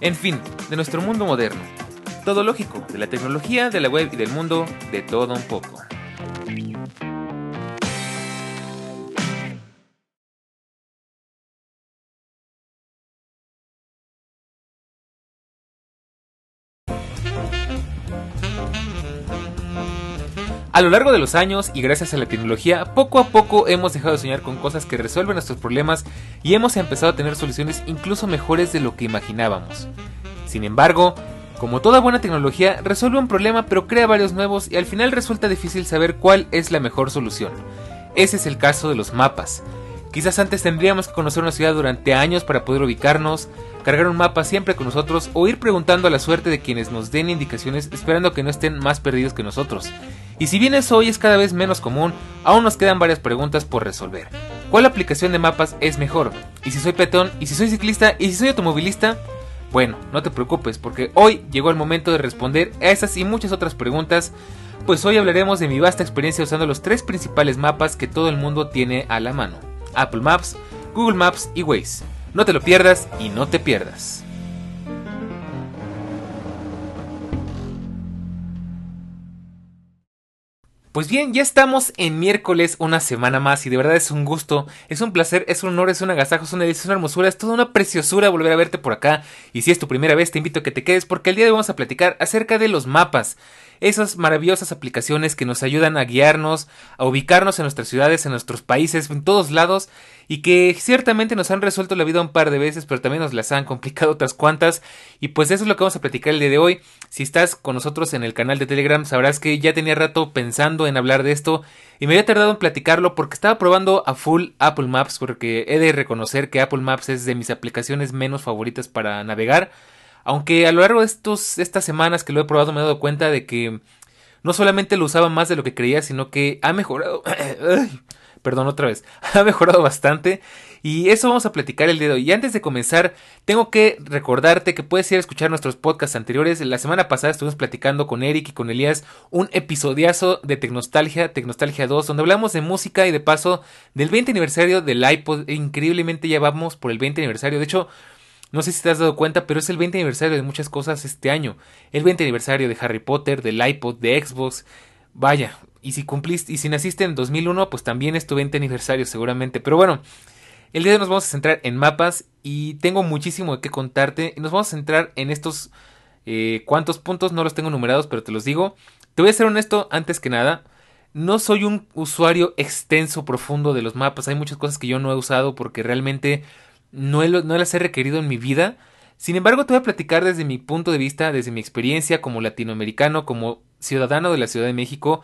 En fin, de nuestro mundo moderno. Todo lógico, de la tecnología, de la web y del mundo, de todo un poco. A lo largo de los años y gracias a la tecnología, poco a poco hemos dejado de soñar con cosas que resuelven nuestros problemas y hemos empezado a tener soluciones incluso mejores de lo que imaginábamos. Sin embargo, como toda buena tecnología, resuelve un problema pero crea varios nuevos y al final resulta difícil saber cuál es la mejor solución. Ese es el caso de los mapas. Quizás antes tendríamos que conocer una ciudad durante años para poder ubicarnos, cargar un mapa siempre con nosotros o ir preguntando a la suerte de quienes nos den indicaciones esperando que no estén más perdidos que nosotros. Y si bien eso hoy es cada vez menos común, aún nos quedan varias preguntas por resolver. ¿Cuál aplicación de mapas es mejor? ¿Y si soy petón? ¿Y si soy ciclista? ¿Y si soy automovilista? Bueno, no te preocupes porque hoy llegó el momento de responder a esas y muchas otras preguntas, pues hoy hablaremos de mi vasta experiencia usando los tres principales mapas que todo el mundo tiene a la mano. Apple Maps, Google Maps y Waze. No te lo pierdas y no te pierdas. Pues bien, ya estamos en miércoles, una semana más, y de verdad es un gusto, es un placer, es un honor, es un agasajo, es una es una hermosura, es toda una preciosura volver a verte por acá. Y si es tu primera vez, te invito a que te quedes porque el día de hoy vamos a platicar acerca de los mapas esas maravillosas aplicaciones que nos ayudan a guiarnos, a ubicarnos en nuestras ciudades, en nuestros países, en todos lados, y que ciertamente nos han resuelto la vida un par de veces, pero también nos las han complicado otras cuantas, y pues eso es lo que vamos a platicar el día de hoy. Si estás con nosotros en el canal de Telegram, sabrás que ya tenía rato pensando en hablar de esto, y me había tardado en platicarlo porque estaba probando a full Apple Maps, porque he de reconocer que Apple Maps es de mis aplicaciones menos favoritas para navegar, aunque a lo largo de estos, estas semanas que lo he probado me he dado cuenta de que no solamente lo usaba más de lo que creía, sino que ha mejorado. Perdón, otra vez. Ha mejorado bastante. Y eso vamos a platicar el día. Y antes de comenzar, tengo que recordarte que puedes ir a escuchar nuestros podcasts anteriores. La semana pasada estuvimos platicando con Eric y con Elías un episodiazo de Tecnostalgia, Tecnostalgia 2, donde hablamos de música y de paso del 20 aniversario del iPod. Increíblemente ya vamos por el 20 aniversario. De hecho, no sé si te has dado cuenta, pero es el 20 aniversario de muchas cosas este año. El 20 aniversario de Harry Potter, del iPod, de Xbox. Vaya, y si cumpliste, y si naciste en 2001, pues también es tu 20 aniversario seguramente. Pero bueno, el día de hoy nos vamos a centrar en mapas y tengo muchísimo qué contarte. Nos vamos a centrar en estos eh, cuantos puntos, no los tengo numerados, pero te los digo. Te voy a ser honesto antes que nada. No soy un usuario extenso, profundo de los mapas. Hay muchas cosas que yo no he usado porque realmente no, las he requerido en mi vida. Sin embargo, te voy a platicar desde mi punto de vista, desde mi experiencia como latinoamericano, como ciudadano de la Ciudad de México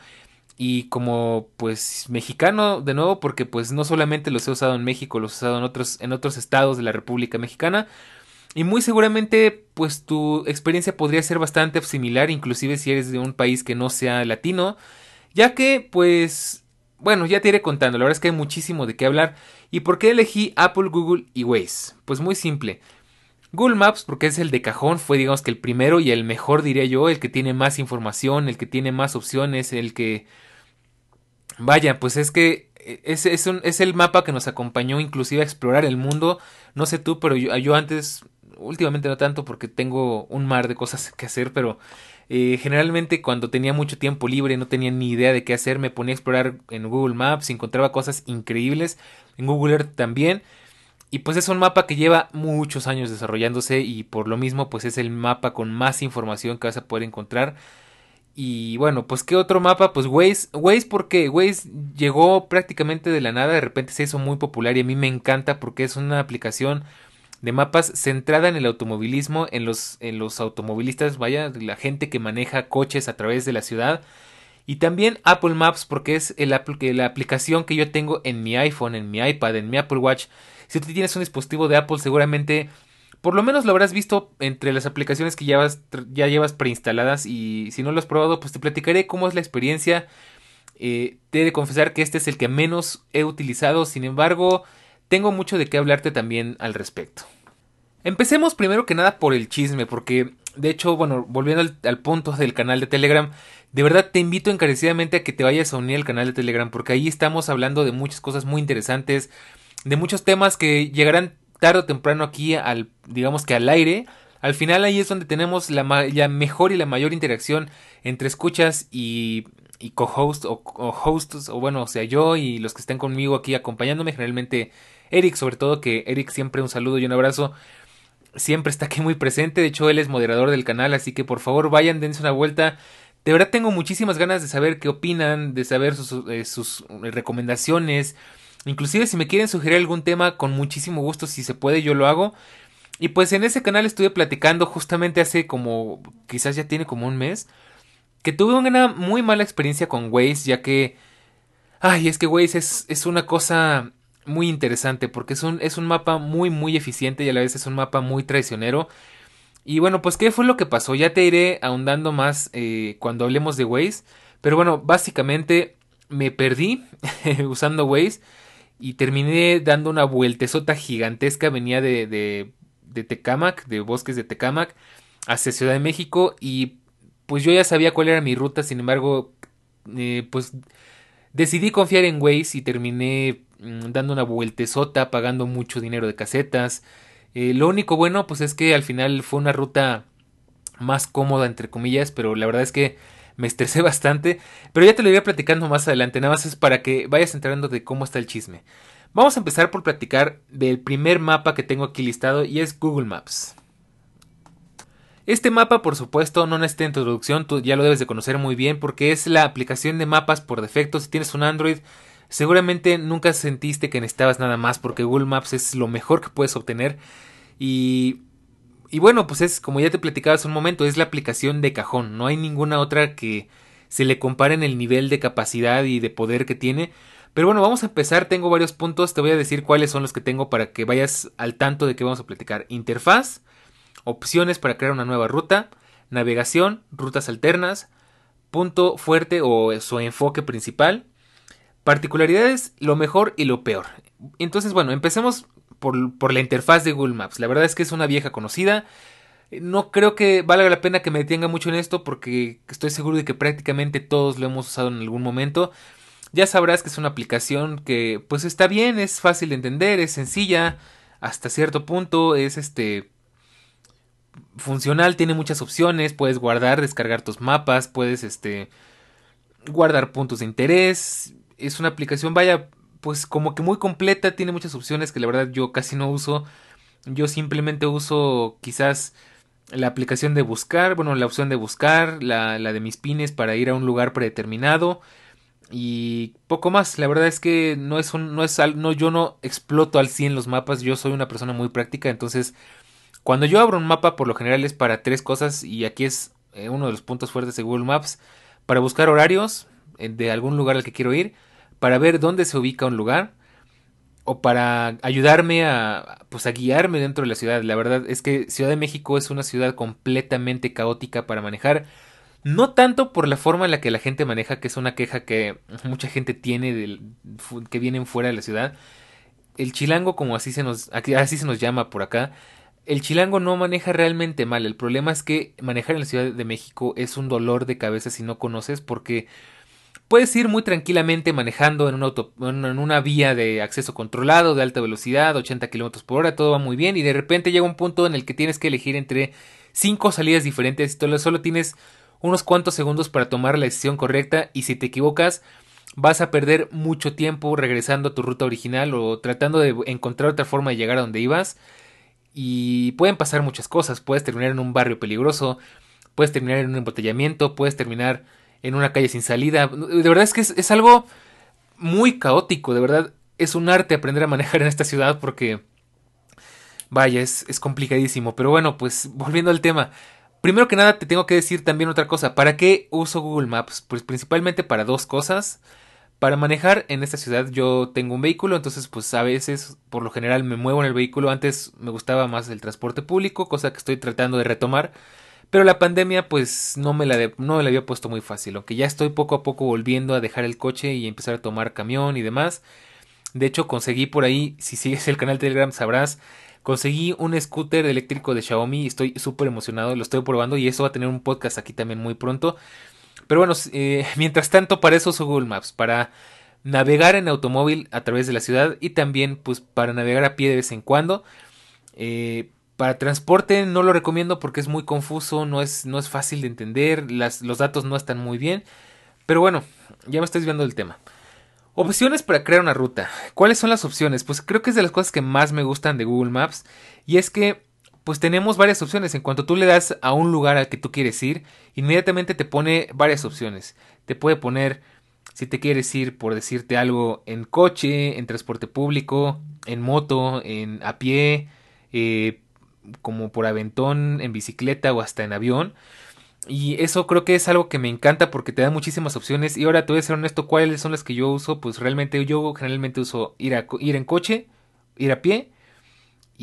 y como pues mexicano de nuevo porque pues no solamente los he usado en México, los he usado en otros en otros estados de la República Mexicana y muy seguramente pues tu experiencia podría ser bastante similar inclusive si eres de un país que no sea latino, ya que pues bueno, ya te iré contando, la verdad es que hay muchísimo de qué hablar. ¿Y por qué elegí Apple, Google y Waze? Pues muy simple. Google Maps, porque es el de cajón, fue digamos que el primero y el mejor diría yo, el que tiene más información, el que tiene más opciones, el que... Vaya, pues es que es, es, un, es el mapa que nos acompañó inclusive a explorar el mundo. No sé tú, pero yo, yo antes, últimamente no tanto porque tengo un mar de cosas que hacer, pero eh, generalmente cuando tenía mucho tiempo libre, no tenía ni idea de qué hacer, me ponía a explorar en Google Maps, encontraba cosas increíbles, en Google Earth también. Y pues es un mapa que lleva muchos años desarrollándose y por lo mismo pues es el mapa con más información que vas a poder encontrar. Y bueno, pues qué otro mapa, pues Waze, Waze porque Waze llegó prácticamente de la nada, de repente se hizo muy popular y a mí me encanta porque es una aplicación de mapas centrada en el automovilismo, en los, en los automovilistas, vaya, la gente que maneja coches a través de la ciudad. Y también Apple Maps porque es el, la aplicación que yo tengo en mi iPhone, en mi iPad, en mi Apple Watch. Si tú tienes un dispositivo de Apple seguramente por lo menos lo habrás visto entre las aplicaciones que ya, llevas preinstaladas y si no lo has probado, pues te platicaré cómo es la experiencia. Eh, te he de confesar que este es el que menos he utilizado, sin embargo, tengo mucho de qué hablarte también al respecto. Empecemos primero que nada por el chisme, porque de hecho, bueno, volviendo al, punto del canal de Telegram, de verdad te invito encarecidamente a que te vayas a unir al canal de Telegram, porque ahí estamos hablando de muchas cosas muy interesantes, de muchos temas que llegarán tarde o temprano aquí al, digamos que al aire. Al final ahí es donde tenemos la, mejor y la mayor interacción entre escuchas y, y co-host o, hosts, o bueno, o sea, yo y los que estén conmigo aquí acompañándome, generalmente Eric, sobre todo que Eric siempre un saludo y un abrazo siempre está aquí muy presente. De hecho, él es moderador del canal, así que por favor vayan, dense una vuelta. De verdad tengo muchísimas ganas de saber qué opinan, de saber sus, eh, sus recomendaciones. Inclusive si me quieren sugerir algún tema, con muchísimo gusto, si se puede, yo lo hago. Y pues en ese canal estuve platicando justamente hace como, quizás ya tiene como un mes, que tuve una muy mala experiencia con Waze, ya que, ay, es que Waze es, es una cosa muy interesante porque es un, es un mapa muy muy eficiente y a la vez es un mapa muy traicionero. Y bueno, pues ¿qué fue lo que pasó? Ya te iré ahondando más eh, cuando hablemos de Waze. Pero bueno, básicamente me perdí usando Waze y terminé dando una vueltezota gigantesca. Venía de, de, de Tecamac, de bosques de Tecamac, hacia Ciudad de México y pues yo ya sabía cuál era mi ruta. Sin embargo, eh, pues decidí confiar en Waze y terminé Mm, dando una vueltezota, pagando mucho dinero de casetas. Eh, lo único bueno, pues es que al final fue una ruta más cómoda, entre comillas, pero la verdad es que me estresé bastante. Pero ya te lo iré platicando más adelante, nada más es para que vayas enterando de cómo está el chisme. Vamos a empezar por platicar del primer mapa que tengo aquí listado y es Google Maps. Este mapa, por supuesto, no necesita introducción, tú ya lo debes de conocer muy bien porque es la aplicación de mapas por defecto. Si tienes un Android, Seguramente nunca sentiste que necesitabas nada más porque Google Maps es lo mejor que puedes obtener y y bueno, pues es como ya te platicaba hace un momento, es la aplicación de cajón, no hay ninguna otra que se le compare en el nivel de capacidad y de poder que tiene. Pero bueno, vamos a empezar, tengo varios puntos, te voy a decir cuáles son los que tengo para que vayas al tanto de que vamos a platicar. Interfaz, opciones para crear una nueva ruta, navegación, rutas alternas, punto fuerte o su enfoque principal, Particularidades, lo mejor y lo peor. Entonces, bueno, empecemos por, por, la interfaz de Google Maps. La verdad es que es una vieja conocida. No creo que valga la pena que me detenga mucho en esto porque estoy seguro de que prácticamente todos lo hemos usado en algún momento. Ya sabrás que es una aplicación que pues está bien, es fácil de entender, es sencilla hasta cierto punto, es este funcional, tiene muchas opciones, puedes guardar, descargar tus mapas, puedes este guardar puntos de interés, es una aplicación, vaya, pues como que muy completa, tiene muchas opciones que la verdad yo casi no uso. Yo simplemente uso quizás la aplicación de buscar, bueno, la opción de buscar, la, la de mis pines para ir a un lugar predeterminado y poco más. La verdad es que no es un, no es no yo no exploto al 100 los mapas, yo soy una persona muy práctica, entonces cuando yo abro un mapa por lo general es para tres cosas y aquí es eh, uno de los puntos fuertes de Google Maps para buscar horarios eh, de algún lugar al que quiero ir para ver dónde se ubica un lugar o para ayudarme a pues a guiarme dentro de la ciudad. La verdad es que Ciudad de México es una ciudad completamente caótica para manejar. No tanto por la forma en la que la gente maneja, que es una queja que mucha gente tiene que vienen fuera de la ciudad. El chilango, como así se nos así se nos llama por acá, el chilango no maneja realmente mal. El problema es que manejar en la Ciudad de México es un dolor de cabeza si no conoces porque Puedes ir muy tranquilamente manejando en una, en una vía de acceso controlado, de alta velocidad, 80 km por hora, todo va muy bien y de repente llega un punto en el que tienes que elegir entre cinco salidas diferentes y solo tienes unos cuantos segundos para tomar la decisión correcta y si te equivocas vas a perder mucho tiempo regresando a tu ruta original o tratando de encontrar otra forma de llegar a donde ibas y pueden pasar muchas cosas, puedes terminar en un barrio peligroso, puedes terminar en un embotellamiento, puedes terminar en una calle sin salida. De verdad es que es, algo muy caótico, de verdad es un arte aprender a manejar en esta ciudad porque... Vaya, es, es complicadísimo. Pero bueno, pues volviendo al tema. Primero que nada te tengo que decir también otra cosa. ¿Para qué uso Google Maps? Pues principalmente para dos cosas. para manejar en esta ciudad yo tengo un vehículo, entonces pues a veces por lo general me muevo en el vehículo. Antes me gustaba más el transporte público, cosa que estoy tratando de retomar. Pero la pandemia pues no me la, no había puesto muy fácil, aunque ya estoy poco a poco volviendo a dejar el coche y empezar a tomar camión y demás. De hecho conseguí por ahí, si sigues el canal Telegram sabrás, conseguí un scooter eléctrico de Xiaomi estoy súper emocionado, lo estoy probando y eso va a tener un podcast aquí también muy pronto. Pero bueno, eh, mientras tanto, para eso uso Google Maps, para navegar en automóvil a través de la ciudad y también pues para navegar a pie de vez en cuando. Eh, para transporte no lo recomiendo porque es muy confuso, no es, no es fácil de entender, los datos no están muy bien. Pero bueno, ya me estoy viendo el tema. Opciones para crear una ruta. ¿Cuáles son las opciones? Pues creo que es de las cosas que más me gustan de Google Maps. Y es que pues tenemos varias opciones. En cuanto tú le das a un lugar al que tú quieres ir, inmediatamente te pone varias opciones. Te puede poner si te quieres ir, por decirte algo, en coche, en transporte público, en moto, en a pie, eh, como por aventón, en bicicleta o hasta en avión. Y eso creo que es algo que me encanta porque te da muchísimas opciones. Y ahora te voy a ser honesto, ¿cuáles son las que yo uso? Pues realmente yo generalmente uso ir, a, ir en coche, ir a pie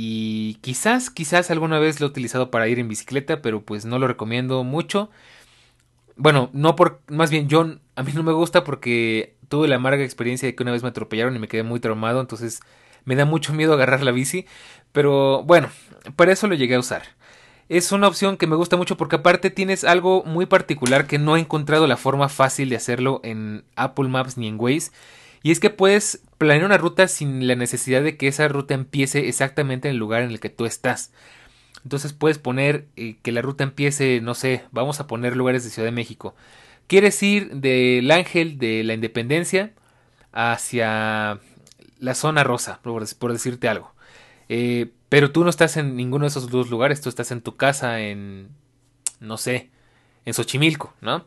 y quizás, quizás alguna vez lo he utilizado para ir en bicicleta, pero pues no lo recomiendo mucho. Bueno, no por, más bien yo, a mí no me gusta porque tuve la amarga experiencia de que una vez me atropellaron y me quedé muy traumado, entonces me da mucho miedo agarrar la bici, pero bueno, para eso lo llegué a usar. Es una opción que me gusta mucho porque aparte tienes algo muy particular que no he encontrado la forma fácil de hacerlo en Apple Maps ni en Waze y es que puedes planear una ruta sin la necesidad de que esa ruta empiece exactamente en el lugar en el que tú estás. Entonces puedes poner eh, que la ruta empiece, no sé, vamos a poner lugares de Ciudad de México. Quieres ir del Ángel de la Independencia hacia la zona rosa, por, decirte algo. Eh, pero tú no estás en ninguno de esos dos lugares, tú estás en tu casa en, no sé, en Xochimilco, ¿no?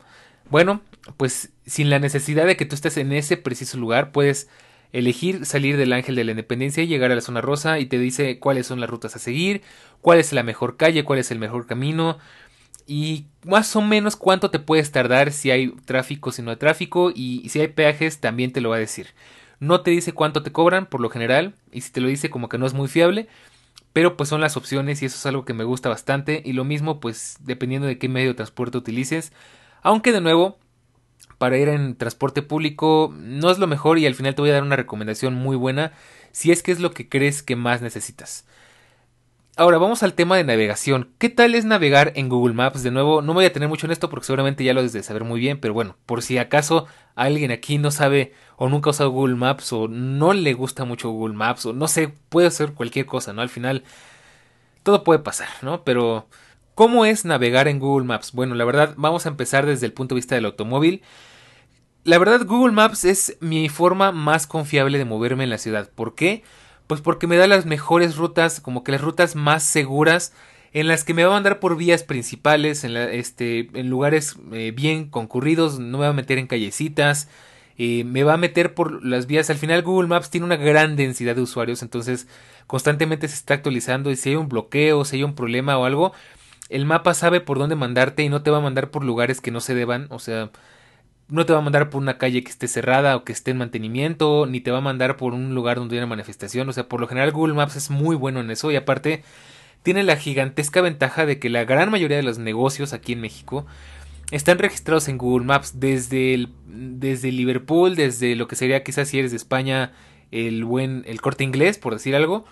Bueno, pues sin la necesidad de que tú estés en ese preciso lugar, puedes elegir salir del Ángel de la Independencia y llegar a la zona rosa y te dice cuáles son las rutas a seguir, cuál es la mejor calle, cuál es el mejor camino y más o menos cuánto te puedes tardar si hay tráfico, si no hay tráfico y si hay peajes también te lo va a decir. No te dice cuánto te cobran por lo general y si te lo dice como que no es muy fiable, pero pues son las opciones y eso es algo que me gusta bastante y lo mismo pues dependiendo de qué medio de transporte utilices aunque de nuevo, para ir en transporte público no es lo mejor y al final te voy a dar una recomendación muy buena si es que es lo que crees que más necesitas. Ahora vamos al tema de navegación. ¿Qué tal es navegar en Google Maps? De nuevo, no voy a tener mucho en esto porque seguramente ya lo debes de saber muy bien, pero bueno, por si acaso alguien aquí no sabe o nunca ha usado Google Maps o no le gusta mucho Google Maps o no sé, puede ser cualquier cosa, ¿no? Al final todo puede pasar, ¿no? Pero ¿Cómo es navegar en Google Maps? Bueno, la verdad, vamos a empezar desde el punto de vista del automóvil. La verdad, Google Maps es mi forma más confiable de moverme en la ciudad. ¿Por qué? Pues porque me da las mejores rutas, como que las rutas más seguras, en las que me va a mandar por vías principales, en, este, en lugares eh, bien concurridos, no me va a meter en callecitas, eh, me va a meter por las vías. Al final Google Maps tiene una gran densidad de usuarios, entonces constantemente se está actualizando y si hay un bloqueo, si hay un problema o algo, el mapa sabe por dónde mandarte y no te va a mandar por lugares que no se deban, o sea, no te va a mandar por una calle que esté cerrada o que esté en mantenimiento, ni te va a mandar por un lugar donde hay una manifestación, o sea, por lo general Google Maps es muy bueno en eso y aparte tiene la gigantesca ventaja de que la gran mayoría de los negocios aquí en México están registrados en Google Maps. Desde el, desde Liverpool, desde lo que sería quizás si eres de España el buen el corte inglés, por decir algo,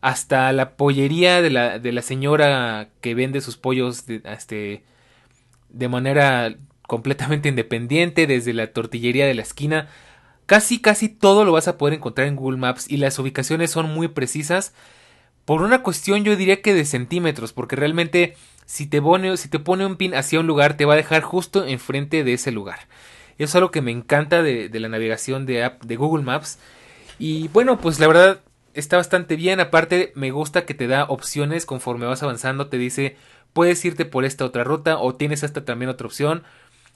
hasta la pollería de la, de la señora que vende sus pollos de, este, de manera completamente independiente, desde la tortillería de la esquina. Casi, casi todo lo vas a poder encontrar en Google Maps y las ubicaciones son muy precisas. Por una cuestión yo diría que de centímetros, porque realmente si te pone, si te pone un pin hacia un lugar te va a dejar justo enfrente de ese lugar. Eso es algo que me encanta de, de la navegación de, app, de Google Maps. Y bueno, pues la verdad está bastante bien. Aparte, me gusta que te da opciones conforme vas avanzando. Te dice, puedes irte por esta otra ruta o tienes esta también otra opción.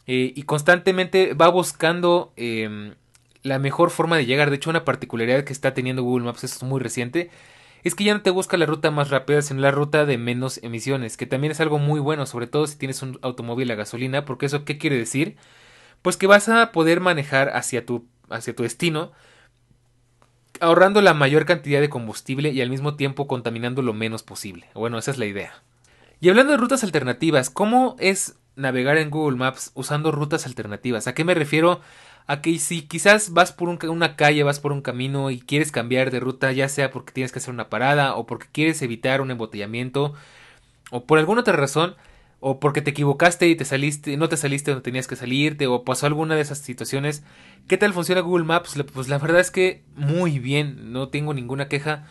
Eh, y constantemente va buscando em, la mejor forma de llegar. De hecho, una particularidad que está teniendo Google Maps, es muy reciente, es que ya no te busca la ruta más rápida, sino la ruta de menos emisiones, que también es algo muy bueno, sobre todo si tienes un automóvil a gasolina, porque eso, ¿qué quiere decir? Pues que vas a poder manejar hacia tu hacia tu destino, ahorrando la mayor cantidad de combustible y al mismo tiempo contaminando lo menos posible. Bueno, esa es la idea. Y hablando de rutas alternativas, ¿cómo es navegar en Google Maps usando rutas alternativas? ¿A qué me refiero? A que si quizás vas por una calle, vas por un camino y quieres cambiar de ruta, ya sea porque tienes que hacer una parada o porque quieres evitar un embotellamiento o por alguna otra razón, o porque te equivocaste y te saliste, no te saliste donde tenías que salirte, o pasó alguna de esas situaciones. ¿Qué tal funciona Google Maps? Pues la verdad es que muy bien, no tengo ninguna queja.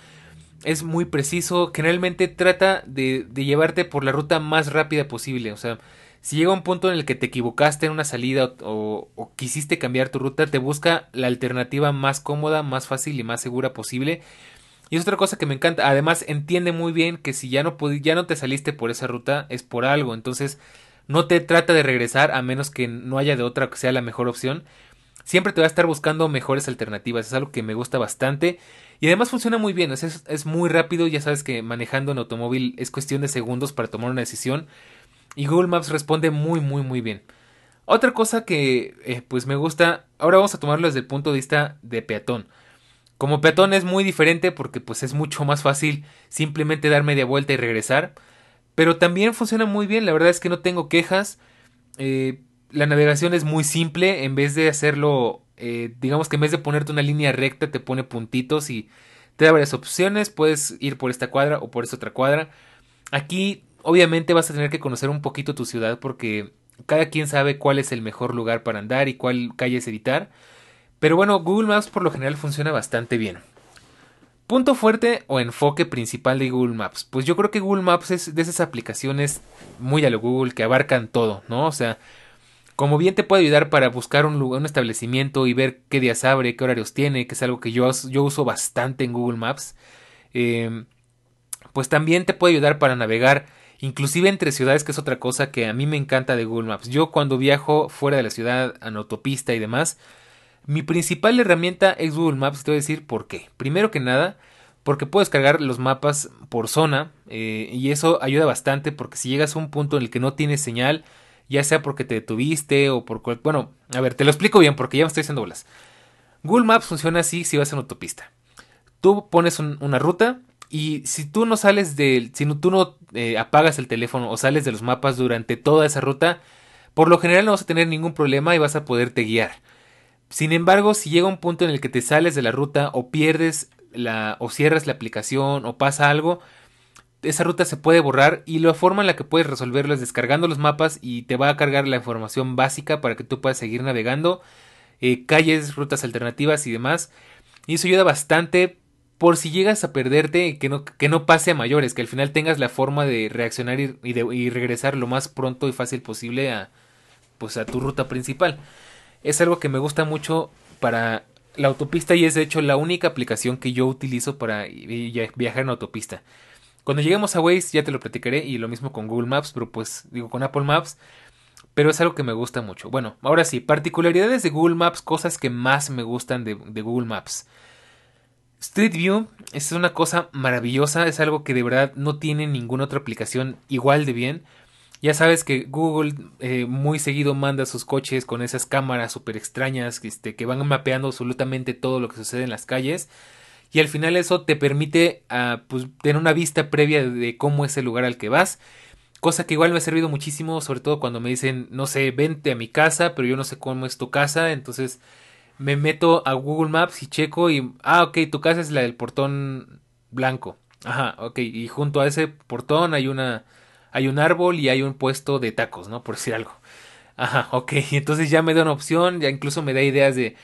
Es muy preciso, generalmente trata de, de llevarte por la ruta más rápida posible. O sea, si llega un punto en el que te equivocaste en una salida o, quisiste cambiar tu ruta, te busca la alternativa más cómoda, más fácil y más segura posible. Y es otra cosa que me encanta. Además, entiende muy bien que si ya no, ya no te saliste por esa ruta, es por algo. Entonces, no te trata de regresar a menos que no haya de otra que sea la mejor opción. Siempre te va a estar buscando mejores alternativas. Es algo que me gusta bastante. Y además funciona muy bien. Es, es muy rápido. Ya sabes que manejando en automóvil es cuestión de segundos para tomar una decisión. Y Google Maps responde muy, muy, muy bien. Otra cosa que eh, pues me gusta. Ahora vamos a tomarlo desde el punto de vista de peatón. Como peatón es muy diferente porque pues es mucho más fácil simplemente dar media vuelta y regresar. Pero también funciona muy bien, la verdad es que no tengo quejas. Eh, la navegación es muy simple, en vez de hacerlo, eh, digamos que en vez de ponerte una línea recta te pone puntitos y te da varias opciones, puedes ir por esta cuadra o por esta otra cuadra. Aquí obviamente vas a tener que conocer un poquito tu ciudad porque cada quien sabe cuál es el mejor lugar para andar y cuál calles evitar. Pero bueno, Google Maps por lo general funciona bastante bien. Punto fuerte o enfoque principal de Google Maps. Pues yo creo que Google Maps es de esas aplicaciones muy a lo Google que abarcan todo, ¿no? O sea, como bien te puede ayudar para buscar un lugar, un establecimiento y ver qué días abre, qué horarios tiene, que es algo que yo, yo uso bastante en Google Maps. Em, pues también te puede ayudar para navegar, inclusive entre ciudades, que es otra cosa que a mí me encanta de Google Maps. Yo cuando viajo fuera de la ciudad, en autopista y demás, mi principal herramienta es Google Maps, te voy a decir por qué. Primero que nada, porque puedes cargar los mapas por zona eh, y eso ayuda bastante porque si llegas a un punto en el que no tienes señal, ya sea porque te detuviste o por. Bueno, a ver, te lo explico bien porque ya me estoy haciendo bolas. Google Maps funciona así si vas en autopista. Tú pones una ruta y si tú no sales del... Si tú no eh, apagas el teléfono o sales de los mapas durante toda esa ruta, por lo general no vas a tener ningún problema y vas a poderte guiar. Sin embargo, si llega un punto en el que te sales de la ruta o pierdes la o cierras la aplicación o pasa algo, esa ruta se puede borrar y la forma en la que puedes resolverlo es descargando los mapas y te va a cargar la información básica para que tú puedas seguir navegando, eh, calles, rutas alternativas y demás. Y eso ayuda bastante por si llegas a perderte, que no, que no pase a mayores, que al final tengas la forma de reaccionar y, regresar lo más pronto y fácil posible a, pues, a tu ruta principal es algo que me gusta mucho para la autopista y es de hecho la única aplicación que yo utilizo para viajar en autopista. Cuando lleguemos a Waze ya te lo platicaré y lo mismo con Google Maps, pero pues digo con Apple Maps, pero es algo que me gusta mucho. Bueno, ahora sí, particularidades de Google Maps, cosas que más me gustan de Google Maps. Street View es una cosa maravillosa, es algo que de verdad no tiene ninguna otra aplicación igual de bien. Ya sabes que Google eh, muy seguido manda sus coches con esas cámaras súper extrañas este, que van mapeando absolutamente todo lo que sucede en las calles. Y al final eso te permite uh, pues, tener una vista previa de cómo es el lugar al que vas. Cosa que igual me ha servido muchísimo, sobre todo cuando me dicen, no sé, vente a mi casa, pero yo no sé cómo es tu casa. Entonces me meto a Google Maps y checo y, ah, ok, tu casa es la del portón blanco. Ajá, ok, y junto a ese portón hay una hay un árbol y hay un puesto de tacos, ¿no? Por decir algo. Ajá, ok. Entonces ya me da una opción, ya incluso me da ideas de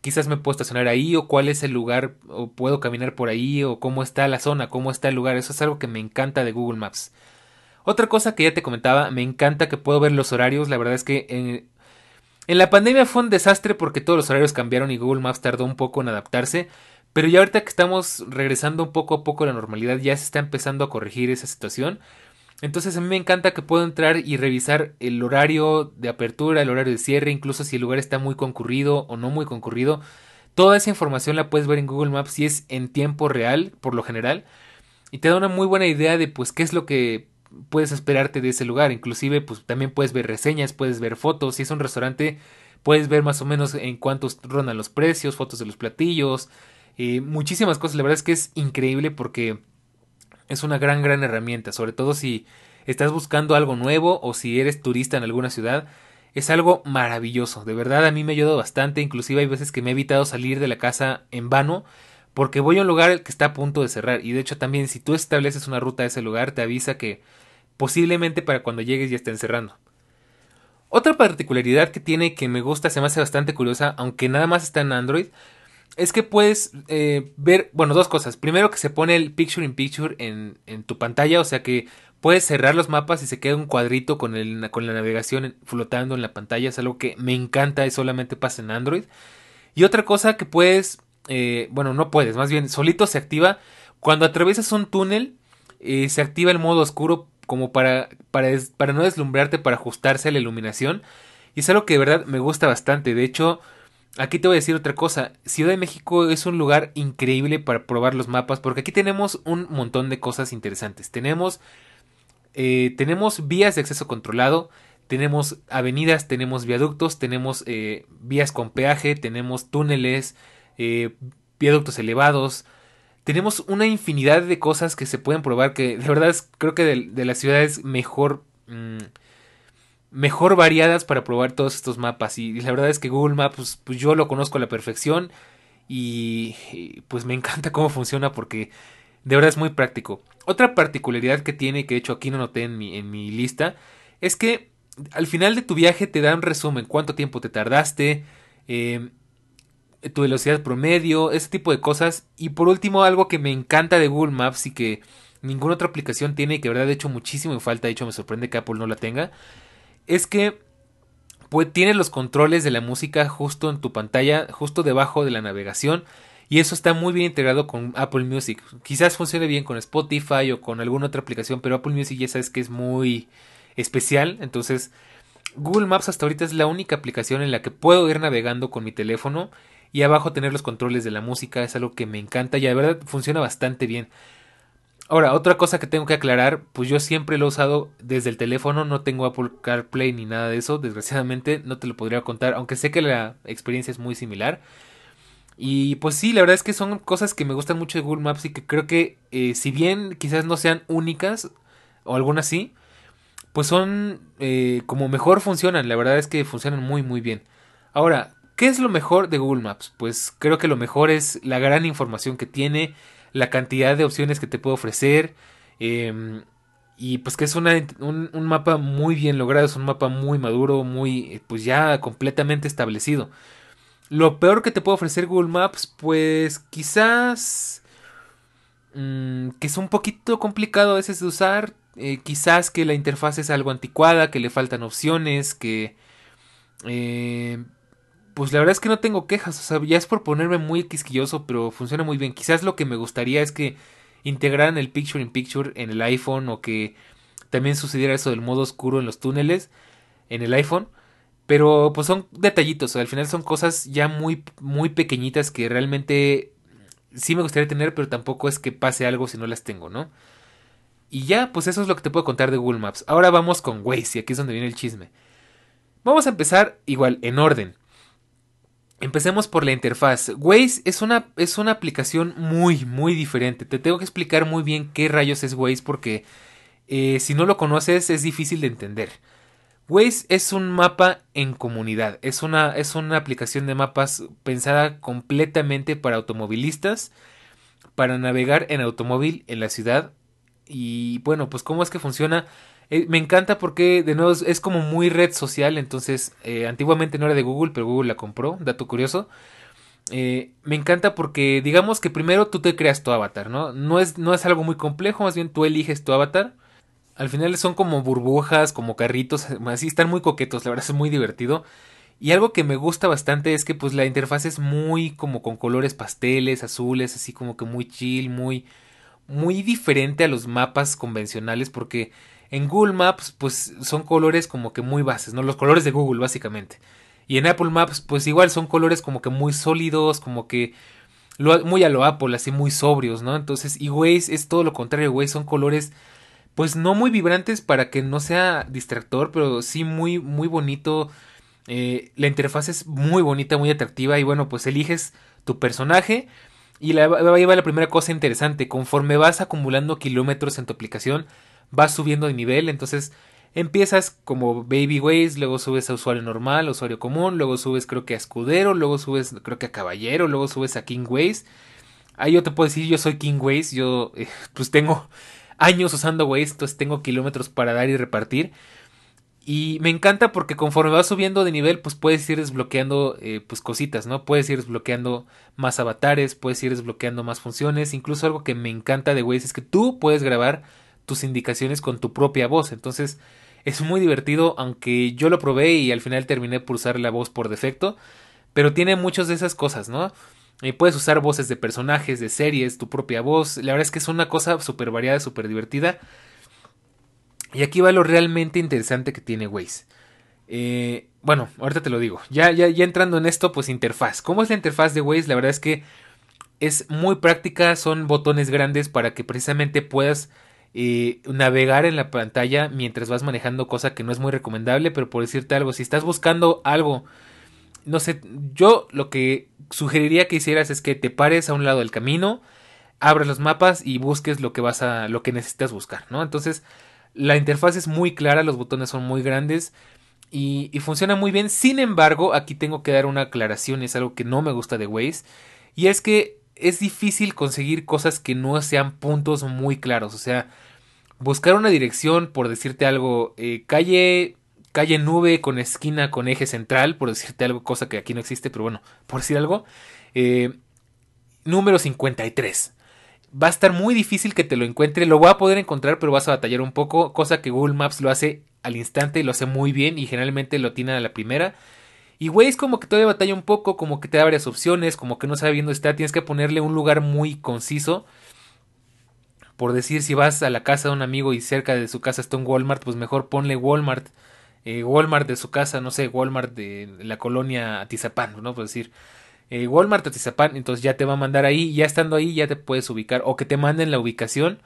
quizás me puedo estacionar ahí o cuál es el lugar o puedo caminar por ahí o cómo está la zona, cómo está el lugar. Eso es algo que me encanta de Google Maps. Otra cosa que ya te comentaba, me encanta que puedo ver los horarios. La verdad es que en, en la pandemia fue un desastre porque todos los horarios cambiaron y Google Maps tardó un poco en adaptarse. Pero ya ahorita que estamos regresando un poco a poco a la normalidad, ya se está empezando a corregir esa situación. Entonces a mí me encanta que puedo entrar y revisar el horario de apertura, el horario de cierre, incluso si el lugar está muy concurrido o no muy concurrido. Toda esa información la puedes ver en Google Maps y es en tiempo real, por lo general. Y te da una muy buena idea de pues qué es lo que puedes esperarte de ese lugar. Inclusive pues también puedes ver reseñas, puedes ver fotos. Si es un restaurante puedes ver más o menos en cuántos rondan los precios, fotos de los platillos, eh, muchísimas cosas. La verdad es que es increíble porque es una gran, gran herramienta, sobre todo si estás buscando algo nuevo o si eres turista en alguna ciudad. Es algo maravilloso, de verdad a mí me ha ayudado bastante, inclusive hay veces que me he evitado salir de la casa en vano porque voy a un lugar que está a punto de cerrar y de hecho también si tú estableces una ruta a ese lugar te avisa que posiblemente para cuando llegues ya estén cerrando. Otra particularidad que tiene que me gusta, se me hace bastante curiosa, aunque nada más está en Android, es que puedes eh, ver, bueno, dos cosas. Primero que se pone el picture in picture en, en, tu pantalla, o sea que puedes cerrar los mapas y se queda un cuadrito con, el, con la navegación flotando en la pantalla. Es algo que me encanta y solamente pasa en Android. Y otra cosa que puedes eh, bueno, no puedes, más bien solito se activa. Cuando atraviesas un túnel, eh, se activa el modo oscuro como para, para, para no deslumbrarte, para ajustarse a la iluminación. Y es algo que de verdad me gusta bastante. De hecho, aquí te voy a decir otra cosa. Ciudad de México es un lugar increíble para probar los mapas porque aquí tenemos un montón de cosas interesantes. Tenemos, eh, tenemos vías de acceso controlado, tenemos avenidas, tenemos viaductos, tenemos vías con peaje, tenemos túneles, eh, viaductos elevados. Tenemos una infinidad de cosas que se pueden probar que de verdad creo que de, las ciudades mejor... Mm, mejor variadas para probar todos estos mapas y, la verdad es que Google Maps pues, yo lo conozco a la perfección y, pues me encanta cómo funciona porque de verdad es muy práctico. Otra particularidad que tiene, que de hecho aquí no noté en mi, lista, es que al final de tu viaje te da un resumen, cuánto tiempo te tardaste, eh, tu velocidad promedio, ese tipo de cosas. Y por último, algo que me encanta de Google Maps y que ninguna otra aplicación tiene y que de verdad he hecho muchísimo en falta, de hecho me sorprende que Apple no la tenga, es que pues, tiene los controles de la música justo en tu pantalla, justo debajo de la navegación. Y eso está muy bien integrado con Apple Music. Quizás funcione bien con Spotify o con alguna otra aplicación, pero Apple Music ya sabes que es muy especial. Entonces, Google Maps hasta ahorita es la única aplicación en la que puedo ir navegando con mi teléfono y abajo tener los controles de la música es algo que me encanta y de verdad funciona bastante bien. Ahora, otra cosa que tengo que aclarar, pues yo siempre lo he usado desde el teléfono, no tengo Apple CarPlay ni nada de eso, desgraciadamente no te lo podría contar, aunque sé que la experiencia es muy similar. Y pues sí, la verdad es que son cosas que me gustan mucho de Google Maps y que creo que eh, si bien quizás no sean únicas o algunas sí, pues son eh, como mejor funcionan, la verdad es que funcionan muy muy bien. Ahora, ¿Qué es lo mejor de Google Maps? Pues creo que lo mejor es la gran información que tiene, la cantidad de opciones que te puede ofrecer. Em, y pues que es un, un, mapa muy bien logrado, es un mapa muy maduro, muy pues ya completamente establecido. Lo peor que te puede ofrecer Google Maps, pues quizás mm, que es un poquito complicado a veces de usar, eh, quizás que la interfaz es algo anticuada, que le faltan opciones, que eh, pues la verdad es que no tengo quejas, o sea, ya es por ponerme muy quisquilloso, pero funciona muy bien. Quizás lo que me gustaría es que integraran el Picture in Picture en el iPhone o que también sucediera eso del modo oscuro en los túneles en el iPhone. Pero pues son detallitos, al final son cosas ya muy, muy pequeñitas que realmente sí me gustaría tener, pero tampoco es que pase algo si no las tengo, ¿no? Y ya, pues eso es lo que te puedo contar de Google Maps. Ahora vamos con Waze, y aquí es donde viene el chisme. Vamos a empezar igual, en orden. Empecemos por la interfaz. Waze es una, es una aplicación muy, muy diferente. Te tengo que explicar muy bien qué rayos es Waze porque eh, si no lo conoces es difícil de entender. Waze es un mapa en comunidad. Es una, es una aplicación de mapas pensada completamente para automovilistas, para navegar en automóvil en la ciudad. Y bueno, pues cómo es que funciona eh, me encanta porque, de nuevo, es, como muy red social. Entonces, eh, antiguamente no era de Google, pero Google la compró. Dato curioso. Eh, me encanta porque, digamos que primero tú te creas tu avatar, ¿no? No es, no es algo muy complejo, más bien tú eliges tu avatar. Al final son como burbujas, como carritos, así están muy coquetos, la verdad es muy divertido. Y algo que me gusta bastante es que pues la interfaz es muy como con colores pasteles, azules, así como que muy chill, muy muy diferente a los mapas convencionales porque en Google Maps, pues son colores como que muy bases, ¿no? Los colores de Google, básicamente. Y en Apple Maps, pues igual son colores como que muy sólidos, como que muy a lo Apple, así muy sobrios, ¿no? Entonces, y Waze es todo lo contrario, Waze son colores, pues no muy vibrantes para que no sea distractor, pero sí muy, muy bonito. Eh, la interfaz es muy bonita, muy atractiva y bueno, pues eliges tu personaje y la, ahí va la primera cosa interesante. Conforme vas acumulando kilómetros en tu aplicación, vas subiendo de nivel. Entonces empiezas como Baby Ways, luego subes a usuario normal, usuario común, luego subes creo que a escudero, luego subes creo que a caballero, luego subes a King Ways. Ahí yo te puedo decir, yo soy King Ways, yo eh, pues tengo años usando Ways, entonces tengo kilómetros para dar y repartir. Y me encanta porque conforme vas subiendo de nivel, pues puedes ir desbloqueando eh, pues cositas, ¿no? Puedes ir desbloqueando más avatares, puedes ir desbloqueando más funciones. Incluso algo que me encanta de Waze es que tú puedes grabar tus indicaciones con tu propia voz. Entonces es muy divertido, aunque yo lo probé y al final terminé por usar la voz por defecto. Pero tiene muchas de esas cosas, ¿no? Eh, puedes usar voces de personajes, de series, tu propia voz. La verdad es que es una cosa súper variada, súper divertida. Y aquí va lo realmente interesante que tiene Waze. Eh, bueno, ahorita te lo digo. Ya, ya, ya entrando en esto, pues interfaz. ¿Cómo es la interfaz de Waze? La verdad es que es muy práctica. Son botones grandes para que precisamente puedas navegar en la pantalla mientras vas manejando, cosa que no es muy recomendable. Pero por decirte algo, si estás buscando algo, no sé, yo lo que sugeriría que hicieras es que te pares a un lado del camino, abras los mapas y busques lo que vas a, lo que necesitas buscar, ¿no? Entonces la interfaz es muy clara, los botones son muy grandes y, funciona muy bien. Sin embargo, aquí tengo que dar una aclaración, es algo que no me gusta de Waze. Y es que es difícil conseguir cosas que no sean puntos muy claros. O sea, buscar una dirección, por decirte algo, eh, calle, calle nube con esquina con eje central, por decirte algo, cosa que aquí no existe, pero bueno, por decir algo. Eh, número 53 va a estar muy difícil que te lo encuentre. Lo voy a poder encontrar, pero vas a batallar un poco. Cosa que Google Maps lo hace al instante lo hace muy bien y generalmente lo tiene a la primera. Y Waze como que todavía batalla un poco, como que te da varias opciones, como que no sabe bien dónde está. Tienes que ponerle un lugar muy conciso. Por decir, si vas a la casa de un amigo y cerca de su casa está un Walmart, pues mejor ponle Walmart. Eh, Walmart de su casa, no sé, Walmart de la colonia Atizapán, ¿no? Por decir eh, Walmart Atizapán, entonces ya te va a mandar ahí, ya estando ahí ya te puedes ubicar o que te manden la ubicación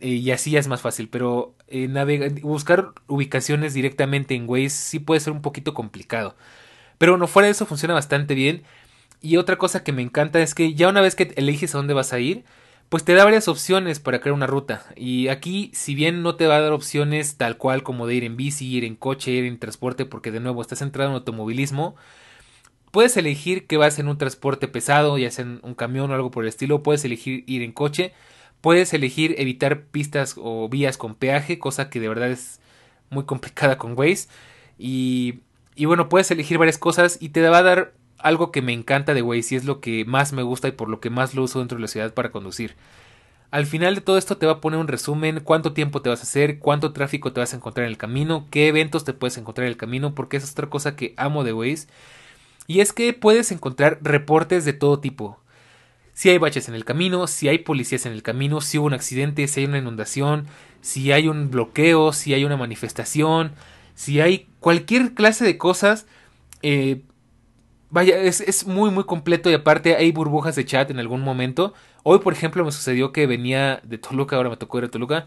eh, y así ya es más fácil, pero buscar ubicaciones directamente en Waze sí puede ser un poquito complicado. Pero bueno, fuera de eso funciona bastante bien. Y otra cosa que me encanta es que ya una vez que eliges a dónde vas a ir, pues te da varias opciones para crear una ruta. Y aquí, si bien no te va a dar opciones tal cual como de ir en bici, ir en coche, ir en transporte, porque de nuevo estás centrado en automovilismo, Puedes elegir que vas en un transporte pesado, ya sea en un camión o algo por el estilo. Puedes elegir ir en coche. Puedes elegir evitar pistas o vías con peaje, cosa que de verdad es muy complicada con Waze. Y, y bueno, puedes elegir varias cosas y te va a dar algo que me encanta de Waze y es lo que más me gusta y por lo que más lo uso dentro de la ciudad para conducir. Al final de todo esto te va a poner un resumen, cuánto tiempo te vas a hacer, cuánto tráfico te vas a encontrar en el camino, qué eventos te puedes encontrar en el camino, porque esa es otra cosa que amo de Waze y es que puedes encontrar reportes de todo tipo. Si hay baches en el camino, si hay policías en el camino, si hubo un accidente, si hay una inundación, si hay un bloqueo, si hay una manifestación, si hay cualquier clase de cosas. Eh, vaya, es, es, muy muy completo y aparte hay burbujas de chat en algún momento. Hoy, por ejemplo, me sucedió que venía de Toluca, ahora me tocó ir a Toluca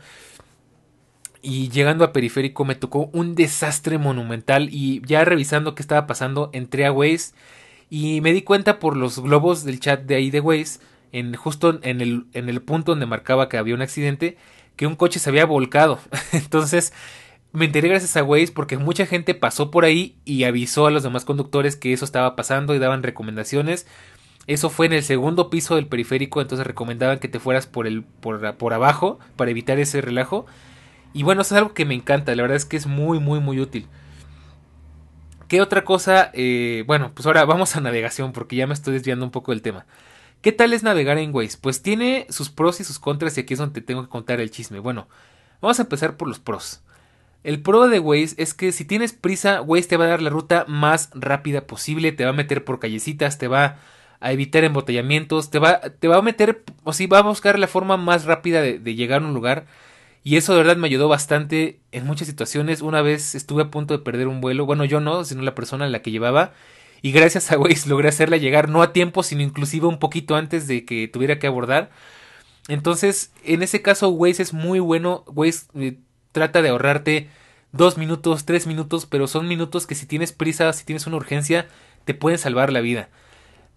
y llegando a periférico me tocó un desastre monumental y ya revisando qué estaba pasando entré a Waze y me di cuenta por los globos del chat de ahí de Waze en justo en el, en el punto donde marcaba que había un accidente que un coche se había volcado entonces me enteré gracias a Waze porque mucha gente pasó por ahí y avisó a los demás conductores que eso estaba pasando y daban recomendaciones eso fue en el segundo piso del periférico entonces recomendaban que te fueras por el por, abajo para evitar ese relajo y bueno, eso es algo que me encanta, la verdad es que es muy, muy, muy útil. ¿Qué otra cosa? Eh, bueno, pues ahora vamos a navegación porque ya me estoy desviando un poco del tema. ¿Qué tal es navegar en Waze? Pues tiene sus pros y sus contras y aquí es donde tengo que contar el chisme. Bueno, vamos a empezar por los pros. El pro de Waze es que si tienes prisa, Waze te va a dar la ruta más rápida posible, te va a meter por callecitas, te va a evitar embotellamientos, te va, te va a meter, o si va a buscar la forma más rápida de, llegar a un lugar y eso de verdad me ayudó bastante en muchas situaciones. Una vez estuve a punto de perder un vuelo. Bueno, yo no, sino la persona en la que llevaba. Y gracias a Waze logré hacerla llegar no a tiempo, sino inclusive un poquito antes de que tuviera que abordar. Entonces, en ese caso, Waze es muy bueno. Waze eh, trata de ahorrarte dos minutos, tres minutos, pero son minutos que si tienes prisa, si tienes una urgencia, te pueden salvar la vida.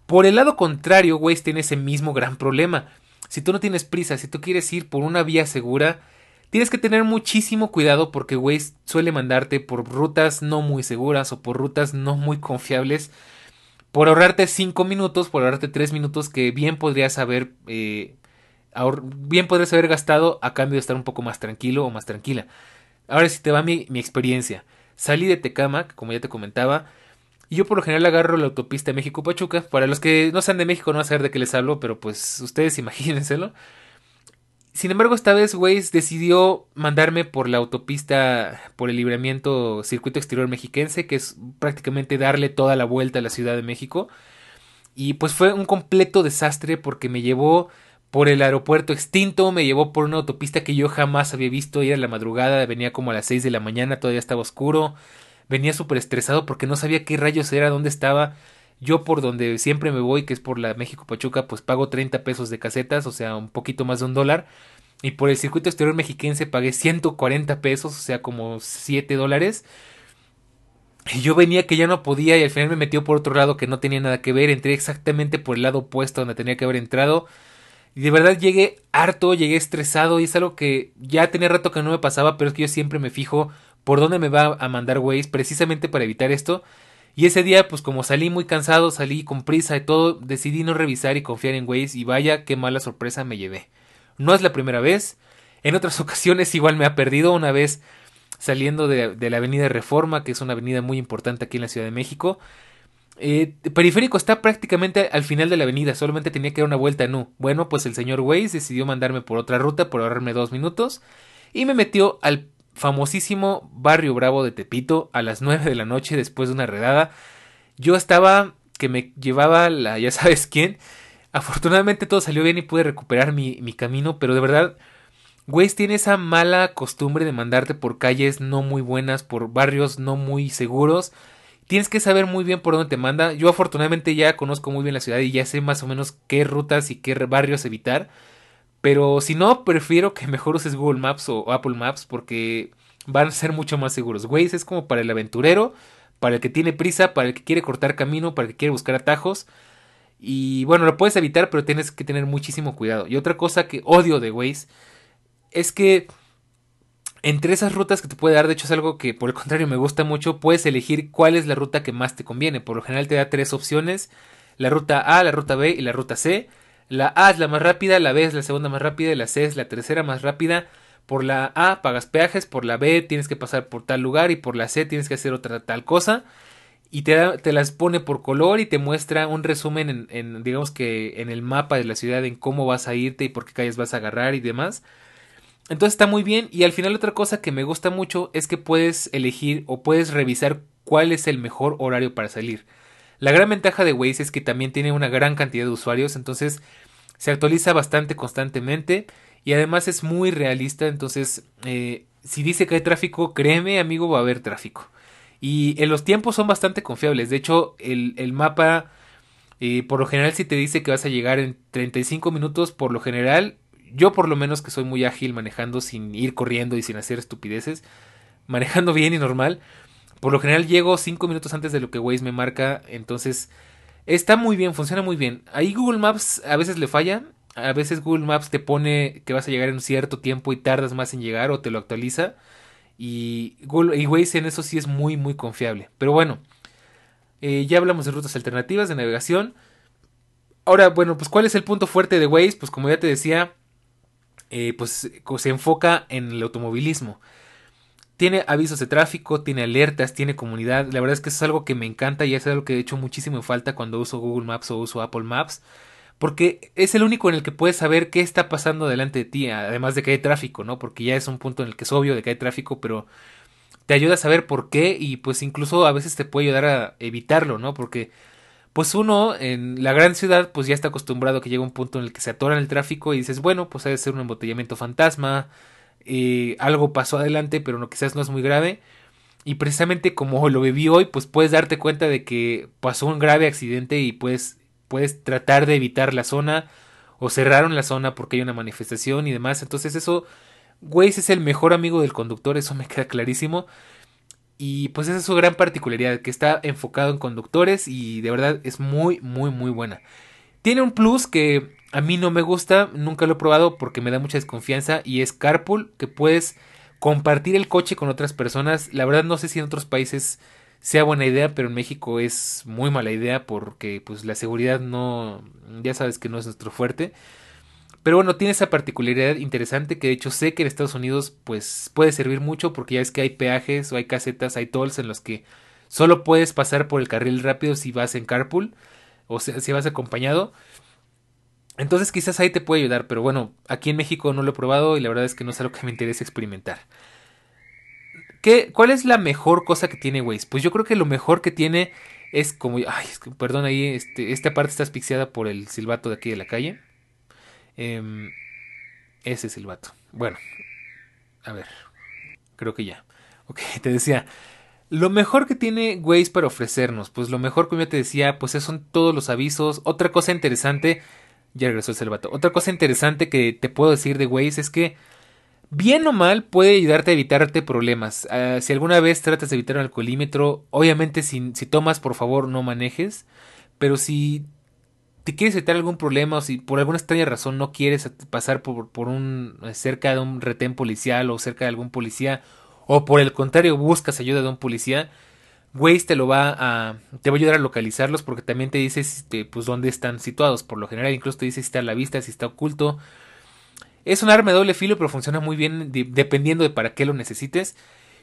Por el lado contrario, Waze tiene ese mismo gran problema. Si tú no tienes prisa, si tú quieres ir por una vía segura, tienes que tener muchísimo cuidado porque Waze suele mandarte por rutas no muy seguras o por rutas no muy confiables. Por ahorrarte 5 minutos, por ahorrarte 3 minutos que bien podrías haber eh, bien podrías haber gastado a cambio de estar un poco más tranquilo o más tranquila. Ahora si te va mi, mi experiencia. Salí de Tecamac, como ya te comentaba, y yo por lo general agarro la autopista México-Pachuca. Para los que no sean de México no van a saber de qué les hablo, pero pues ustedes imagínenselo. Sin embargo, esta vez Waze decidió mandarme por la autopista, por el libramiento circuito exterior mexiquense, que es prácticamente darle toda la vuelta a la Ciudad de México. Y pues fue un completo desastre porque me llevó por el aeropuerto extinto, me llevó por una autopista que yo jamás había visto ir a la madrugada, venía como a las 6 de la mañana, todavía estaba oscuro, venía súper estresado porque no sabía qué rayos era, dónde estaba. Yo por donde siempre me voy, que es por la México Pachuca, pues pago 30 pesos de casetas, o sea, un poquito más de un dólar. Y por el circuito exterior mexiquense pagué 140 pesos, o sea, como 7 dólares. Y yo venía que ya no podía y al final me metió por otro lado que no tenía nada que ver. Entré exactamente por el lado opuesto donde tenía que haber entrado. Y de verdad llegué harto, llegué estresado y es algo que ya tenía rato que no me pasaba, pero es que yo siempre me fijo por dónde me va a mandar Waze precisamente para evitar esto. Y ese día, pues como salí muy cansado, salí con prisa y todo, decidí no revisar y confiar en Waze y vaya qué mala sorpresa me llevé. No es la primera vez, en otras ocasiones igual me ha perdido, una vez saliendo de, de la avenida Reforma, que es una avenida muy importante aquí en la Ciudad de México, eh, periférico está prácticamente al final de la avenida, solamente tenía que dar una vuelta en U. Bueno, pues el señor Waze decidió mandarme por otra ruta por ahorrarme dos minutos y me metió al famosísimo barrio Bravo de Tepito a las nueve de la noche después de una redada. Yo estaba que me llevaba la ya sabes quién. Afortunadamente todo salió bien y pude recuperar mi, mi camino, pero de verdad Waze tiene esa mala costumbre de mandarte por calles no muy buenas, por barrios no muy seguros tienes que saber muy bien por dónde te manda. Yo afortunadamente ya conozco muy bien la ciudad y ya sé más o menos qué rutas y qué barrios evitar. Pero si no, prefiero que mejor uses Google Maps o Apple Maps porque van a ser mucho más seguros. Waze es como para el aventurero, para el que tiene prisa, para el que quiere cortar camino, para el que quiere buscar atajos. Y bueno, lo puedes evitar, pero tienes que tener muchísimo cuidado. Y otra cosa que odio de Waze es que entre esas rutas que te puede dar, de hecho es algo que por el contrario me gusta mucho, puedes elegir cuál es la ruta que más te conviene. Por lo general te da tres opciones, la ruta A, la ruta B y la ruta C. La A es la más rápida, la B es la segunda más rápida y la C es la tercera más rápida. Por la A pagas peajes, por la B tienes que pasar por tal lugar y por la C tienes que hacer otra tal cosa. Y te, te las pone por color y te muestra un resumen en, en, digamos que en el mapa de la ciudad en cómo vas a irte y por qué calles vas a agarrar y demás. Entonces está muy bien y al final otra cosa que me gusta mucho es que puedes elegir o puedes revisar cuál es el mejor horario para salir. La gran ventaja de Waze es que también tiene una gran cantidad de usuarios, entonces se actualiza bastante constantemente y además es muy realista, entonces eh, si dice que hay tráfico, créeme amigo, va a haber tráfico. Y los tiempos son bastante confiables, de hecho el, el mapa eh, por lo general si te dice que vas a llegar en 35 minutos, por lo general yo por lo menos que soy muy ágil manejando sin ir corriendo y sin hacer estupideces, manejando bien y normal, por lo general llego 5 minutos antes de lo que Waze me marca, entonces está muy bien, funciona muy bien. Ahí Google Maps a veces le falla, a veces Google Maps te pone que vas a llegar en un cierto tiempo y tardas más en llegar o te lo actualiza. Y, Google, y Waze en eso sí es muy muy confiable. Pero bueno, eh, ya hablamos de rutas alternativas de navegación. Ahora, bueno, pues ¿cuál es el punto fuerte de Waze? Pues como ya te decía, eh, pues se enfoca en el automovilismo. Tiene avisos de tráfico, tiene alertas, tiene comunidad. La verdad es que eso es algo que me encanta y es algo que he hecho muchísimo falta cuando uso Google Maps o uso Apple Maps. Porque es el único en el que puedes saber qué está pasando delante de ti, además de que hay tráfico, ¿no? Porque ya es un punto en el que es obvio de que hay tráfico, pero te ayuda a saber por qué y pues incluso a veces te puede ayudar a evitarlo, ¿no? Porque pues uno en la gran ciudad pues ya está acostumbrado a que llega un punto en el que se atora en el tráfico y dices, bueno, pues ha de ser un embotellamiento fantasma, eh, algo pasó adelante, pero no, quizás no es muy grave. Y precisamente como lo viví hoy, pues puedes darte cuenta de que pasó un grave accidente y puedes, puedes tratar de evitar la zona o cerraron la zona porque hay una manifestación y demás. Entonces eso Waze es el mejor amigo del conductor, eso me queda clarísimo. Y pues esa es su gran particularidad, que está enfocado en conductores y de verdad es muy, muy, muy buena. Tiene un plus que a mí no me gusta, nunca lo he probado porque me da mucha desconfianza y es Carpool, que puedes compartir el coche con otras personas. La verdad no sé si en otros países sea buena idea, pero en México es muy mala idea porque pues la seguridad no, ya sabes que no es nuestro fuerte. Pero bueno, tiene esa particularidad interesante que de hecho sé que en Estados Unidos pues puede servir mucho porque ya es que hay peajes o hay casetas, hay tolls en los que solo puedes pasar por el carril rápido si vas en carpool o si vas acompañado. Entonces quizás ahí te puede ayudar, pero bueno, aquí en México no lo he probado y la verdad es que no es algo que me interese experimentar. ¿Qué, ¿Cuál es la mejor cosa que tiene Waze? Pues yo creo que lo mejor que tiene es como... Ay, perdón, ahí este, esta parte está asfixiada por el silbato de aquí de la calle. Eh, ese silbato. Bueno, a ver. Creo que ya. Ok, te decía. Lo mejor que tiene Waze para ofrecernos, pues lo mejor como yo te decía, pues son todos los avisos. Otra cosa interesante, ya regresó el silbato. Otra cosa interesante que te puedo decir de Waze es que, bien o mal, puede ayudarte a evitarte problemas. Ah, si alguna vez tratas de evitar un alcoholímetro, obviamente si, si tomas, por favor, no manejes. Pero si te quieres evitar algún problema o si por alguna extraña razón no quieres pasar por, por un eh, cerca de un retén policial o cerca de algún policía o por el contrario buscas ayuda de un policía, Waze te lo va a te va a ayudar a localizarlos porque también te dice pues dónde están situados, por lo general incluso te dice si está a la vista, si está oculto. Es un arma de doble filo, pero funciona muy bien dependiendo de para qué lo necesites.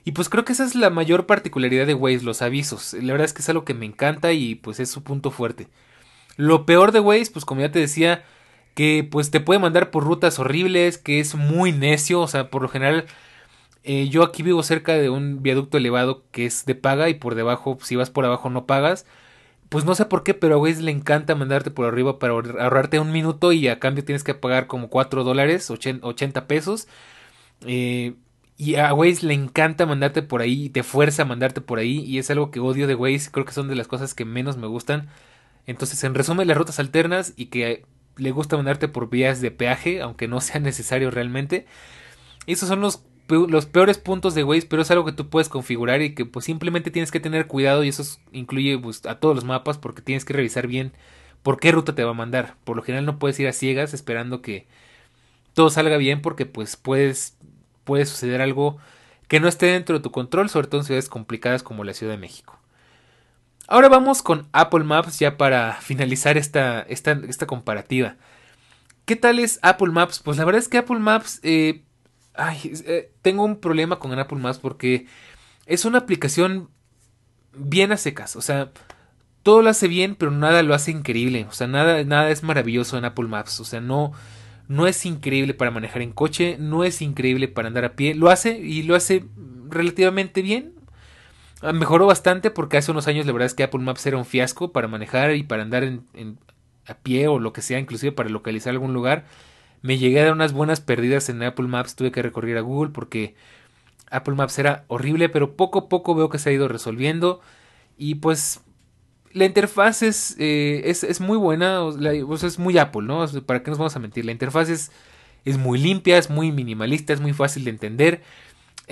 Y pues creo que esa es la mayor particularidad de Waze, los avisos. La verdad es que es algo que me encanta y pues es su punto fuerte. Lo peor de Waze, pues como ya te decía, que pues te puede mandar por rutas horribles, que es muy necio, o sea, por lo general eh, yo aquí vivo cerca de un viaducto elevado que es de paga y por debajo, si vas por abajo no pagas. Pues no sé por qué, pero a Waze le encanta mandarte por arriba para ahorrarte un minuto y a cambio tienes que pagar como 4 dólares, 80 pesos. Eh, y a Waze le encanta mandarte por ahí, te fuerza a mandarte por ahí y es algo que odio de Waze, creo que son de las cosas que menos me gustan. Entonces, en resumen, las rutas alternas y que le gusta mandarte por vías de peaje, aunque no sea necesario realmente. Esos son los, los peores puntos de Waze, pero es algo que tú puedes configurar y que pues simplemente tienes que tener cuidado y eso incluye pues, a todos los mapas porque tienes que revisar bien por qué ruta te va a mandar. Por lo general no puedes ir a ciegas esperando que todo salga bien porque pues puedes puede suceder algo que no esté dentro de tu control, sobre todo en ciudades complicadas como la Ciudad de México. Ahora vamos con Apple Maps ya para finalizar esta, esta, esta comparativa. ¿Qué tal es Apple Maps? Pues la verdad es que Apple Maps... Eh, ay, eh, tengo un problema con Apple Maps porque es una aplicación bien a secas. O sea, todo lo hace bien, pero nada lo hace increíble. O sea, nada, nada es maravilloso en Apple Maps. O sea, no, no es increíble para manejar en coche, no es increíble para andar a pie. Lo hace y lo hace relativamente bien. Ah, mejoró bastante porque hace unos años la verdad es que Apple Maps era un fiasco para manejar y para andar en, a pie o lo que sea, inclusive para localizar algún lugar. Me llegué a dar unas buenas perdidas en Apple Maps, tuve que recorrer a Google porque Apple Maps era horrible, pero poco a poco veo que se ha ido resolviendo y pues la interfaz es, eh, es, muy buena, es muy Apple, ¿no? ¿Para qué nos vamos a mentir? La interfaz es, es muy limpia, es muy minimalista, es muy fácil de entender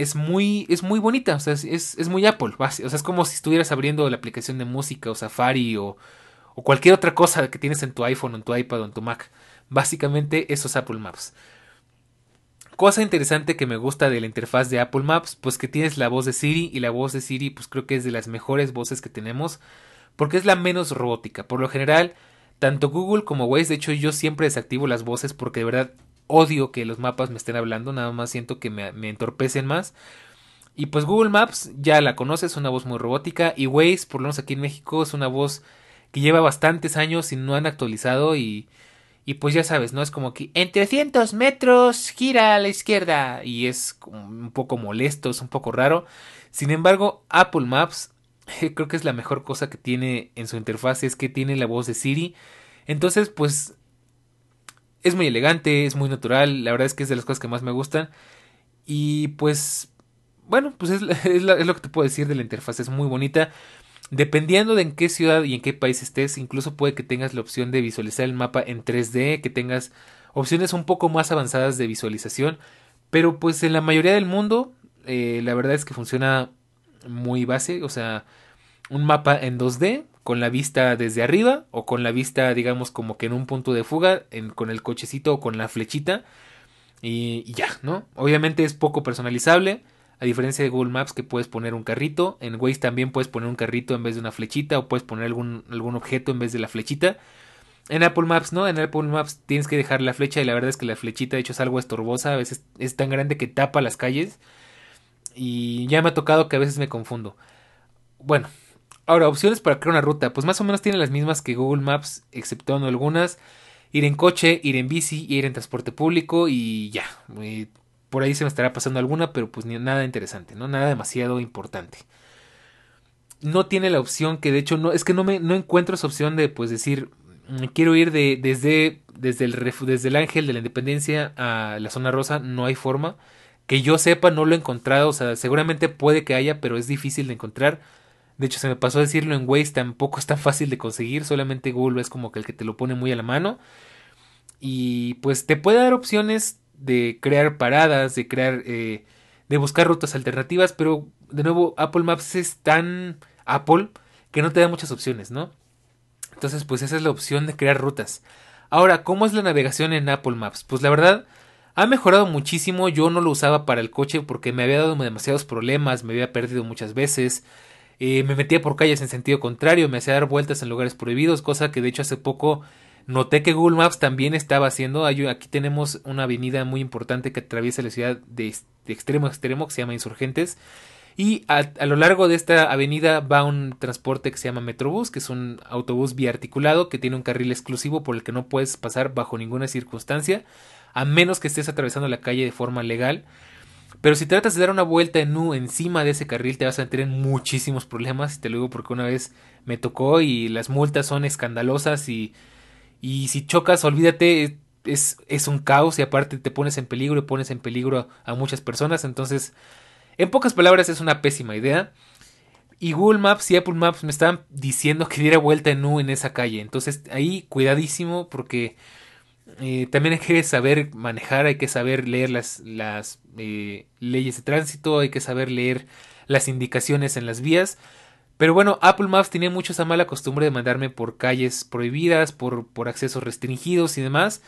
es muy, es muy bonita, o sea, es, es, muy Apple, o sea, es como si estuvieras abriendo la aplicación de música o Safari o, o cualquier otra cosa que tienes en tu iPhone, en tu iPad o en tu Mac. Básicamente eso es Apple Maps. Cosa interesante que me gusta de la interfaz de Apple Maps, pues que tienes la voz de Siri y la voz de Siri pues creo que es de las mejores voces que tenemos porque es la menos robótica. Por lo general, tanto Google como Waze, de hecho yo siempre desactivo las voces porque de verdad odio que los mapas me estén hablando, nada más siento que me, entorpecen más. Y pues Google Maps ya la conoces, es una voz muy robótica. Y Waze, por lo menos aquí en México, es una voz que lleva bastantes años y no han actualizado. Y, y pues ya sabes, ¿no? Es como que en 300 metros gira a la izquierda. Y es un poco molesto, es un poco raro. Sin embargo, Apple Maps creo que es la mejor cosa que tiene en su interfaz, es que tiene la voz de Siri. Entonces, pues es muy elegante, es muy natural, la verdad es que es de las cosas que más me gustan. Y pues, bueno, pues es, lo que te puedo decir de la interfaz, es muy bonita. Dependiendo de en qué ciudad y en qué país estés, incluso puede que tengas la opción de visualizar el mapa en 3D, que tengas opciones un poco más avanzadas de visualización. Pero pues en la mayoría del mundo, eh, la verdad es que funciona muy base, o sea, un mapa en 2D con la vista desde arriba o con la vista, digamos, como que en un punto de fuga, con el cochecito o con la flechita. Y, ya, ¿no? Obviamente es poco personalizable. A diferencia de Google Maps que puedes poner un carrito, en Waze también puedes poner un carrito en vez de una flechita o puedes poner algún, algún objeto en vez de la flechita. En Apple Maps no, en Apple Maps tienes que dejar la flecha y la verdad es que la flechita de hecho es algo estorbosa, a veces es tan grande que tapa las calles y ya me ha tocado que a veces me confundo. Bueno, ahora opciones para crear una ruta, pues más o menos tiene las mismas que Google Maps, exceptuando algunas. Ir en coche, ir en bici, ir en transporte público y ya. por ahí se me estará pasando alguna, pero pues nada interesante, ¿no? Nada demasiado importante. No tiene la opción que de hecho no, es que no me no encuentro esa opción de pues decir mm, quiero ir de, desde, desde, el, desde el ángel de la independencia a la zona rosa, no hay forma. Que yo sepa, no lo he encontrado, o sea, seguramente puede que haya, pero es difícil de encontrar. De hecho, se me pasó a decirlo en Waze, tampoco es tan fácil de conseguir, solamente Google es como que el que te lo pone muy a la mano. Y pues te puede dar opciones de crear paradas, de crear, eh, de buscar rutas alternativas, pero de nuevo Apple Maps es tan Apple que no te da muchas opciones, ¿no? Entonces, pues esa es la opción de crear rutas. Ahora, ¿cómo es la navegación en Apple Maps? Pues la verdad, ha mejorado muchísimo. Yo no lo usaba para el coche porque me había dado demasiados problemas, me había perdido muchas veces. Eh, me metía por calles en sentido contrario, me hacía dar vueltas en lugares prohibidos, cosa que de hecho hace poco noté que Google Maps también estaba haciendo. Aquí tenemos una avenida muy importante que atraviesa la ciudad de, extremo a extremo que se llama Insurgentes. Y a, a, lo largo de esta avenida va un transporte que se llama Metrobús, que es un autobús biarticulado que tiene un carril exclusivo por el que no puedes pasar bajo ninguna circunstancia, a menos que estés atravesando la calle de forma legal. Pero si tratas de dar una vuelta en U encima de ese carril te vas a meter en muchísimos problemas. Te lo digo porque una vez me tocó y las multas son escandalosas y, y si chocas, olvídate, es, es un caos y aparte te pones en peligro y pones en peligro a, muchas personas. Entonces, en pocas palabras es una pésima idea. Y Google Maps y Apple Maps me estaban diciendo que diera vuelta en U en esa calle. Entonces ahí cuidadísimo porque eh, también hay que saber manejar, hay que saber leer las, las eh, leyes de tránsito, hay que saber leer las indicaciones en las vías. Pero bueno, Apple Maps tenía mucho esa mala costumbre de mandarme por calles prohibidas, por, por accesos restringidos y demás.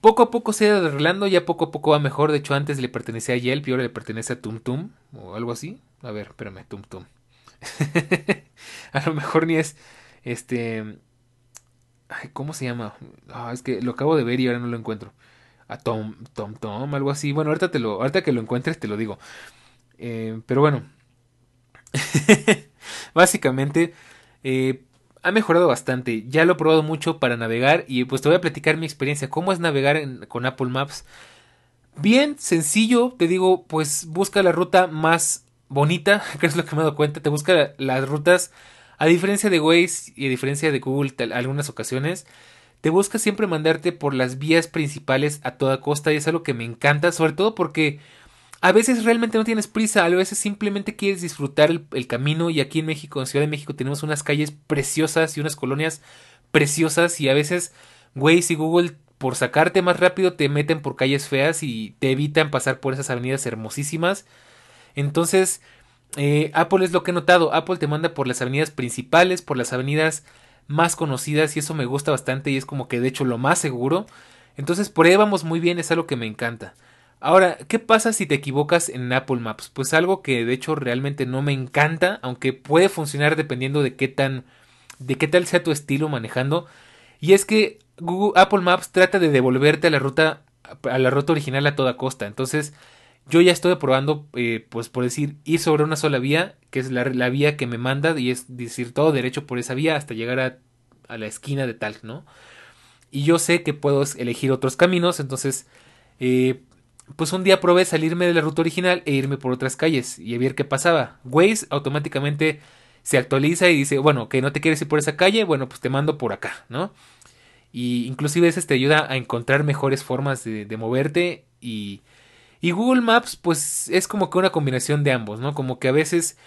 Poco a poco se ha ido arreglando, ya poco a poco va mejor. De hecho, antes le pertenecía a Yelp y ahora le pertenece a TumTum o algo así. A ver, espérame, TumTum. a lo mejor ni es este ¿cómo se llama? Ah, es que lo acabo de ver y ahora no lo encuentro. A Tom, Tom, Tom, algo así. Bueno, ahorita, te lo, que lo encuentres te lo digo. Eh, pero bueno. Básicamente, eh, ha mejorado bastante. Ya lo he probado mucho para navegar y pues te voy a platicar mi experiencia. ¿Cómo es navegar con Apple Maps? Bien, sencillo. Te digo, pues busca la ruta más bonita, que es lo que me he dado cuenta. Te busca las rutas a diferencia de Waze y a diferencia de Google algunas ocasiones, te busca siempre mandarte por las vías principales a toda costa y es algo que me encanta, sobre todo porque a veces realmente no tienes prisa, a veces simplemente quieres disfrutar el, camino y aquí en México, en Ciudad de México, tenemos unas calles preciosas y unas colonias preciosas y a veces Waze y Google por sacarte más rápido te meten por calles feas y te evitan pasar por esas avenidas hermosísimas. Entonces, eh, Apple es lo que he notado. Apple te manda por las avenidas principales, por las avenidas más conocidas y eso me gusta bastante y es como que de hecho lo más seguro. Entonces por ahí vamos muy bien, es algo que me encanta. Ahora, ¿qué pasa si te equivocas en Apple Maps? Pues algo que de hecho realmente no me encanta, aunque puede funcionar dependiendo de qué tan de qué tal sea tu estilo manejando. Y es que Google, Apple Maps trata de devolverte a la ruta a la ruta original a toda costa. Entonces, yo ya estoy probando, eh, pues por decir, ir sobre una sola vía, que es la, vía que me manda, y es decir, todo derecho por esa vía hasta llegar a, a la esquina de tal, ¿no? Y yo sé que puedo elegir otros caminos, entonces, eh, pues un día probé salirme de la ruta original e irme por otras calles y a ver qué pasaba. Waze automáticamente se actualiza y dice, bueno, que no te quieres ir por esa calle, bueno, pues te mando por acá, ¿no? Y inclusive a veces te ayuda a encontrar mejores formas de, de moverte y y Google Maps, pues es como que una combinación de ambos, ¿no? Como que a veces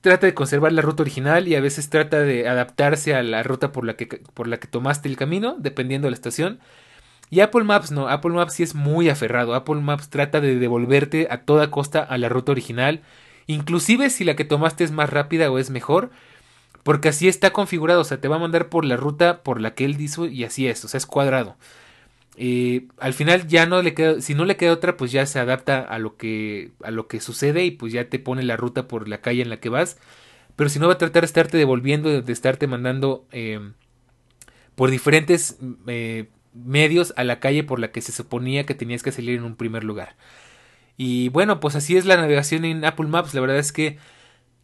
trata de conservar la ruta original y a veces trata de adaptarse a la ruta por la que, por la que tomaste el camino, dependiendo de la estación. Y Apple Maps no, Apple Maps sí es muy aferrado. Apple Maps trata de devolverte a toda costa a la ruta original, inclusive si la que tomaste es más rápida o es mejor, porque así está configurado, o sea, te va a mandar por la ruta por la que él dijo y así es, o sea, es cuadrado. Eh, al final ya no le queda, si no le queda otra, pues ya se adapta a lo que a lo que sucede y pues ya te pone la ruta por la calle en la que vas. Pero si no va a tratar de estarte devolviendo, de estarte mandando eh, por diferentes eh, medios a la calle por la que se suponía que tenías que salir en un primer lugar. Y bueno, pues así es la navegación en Apple Maps. La verdad es que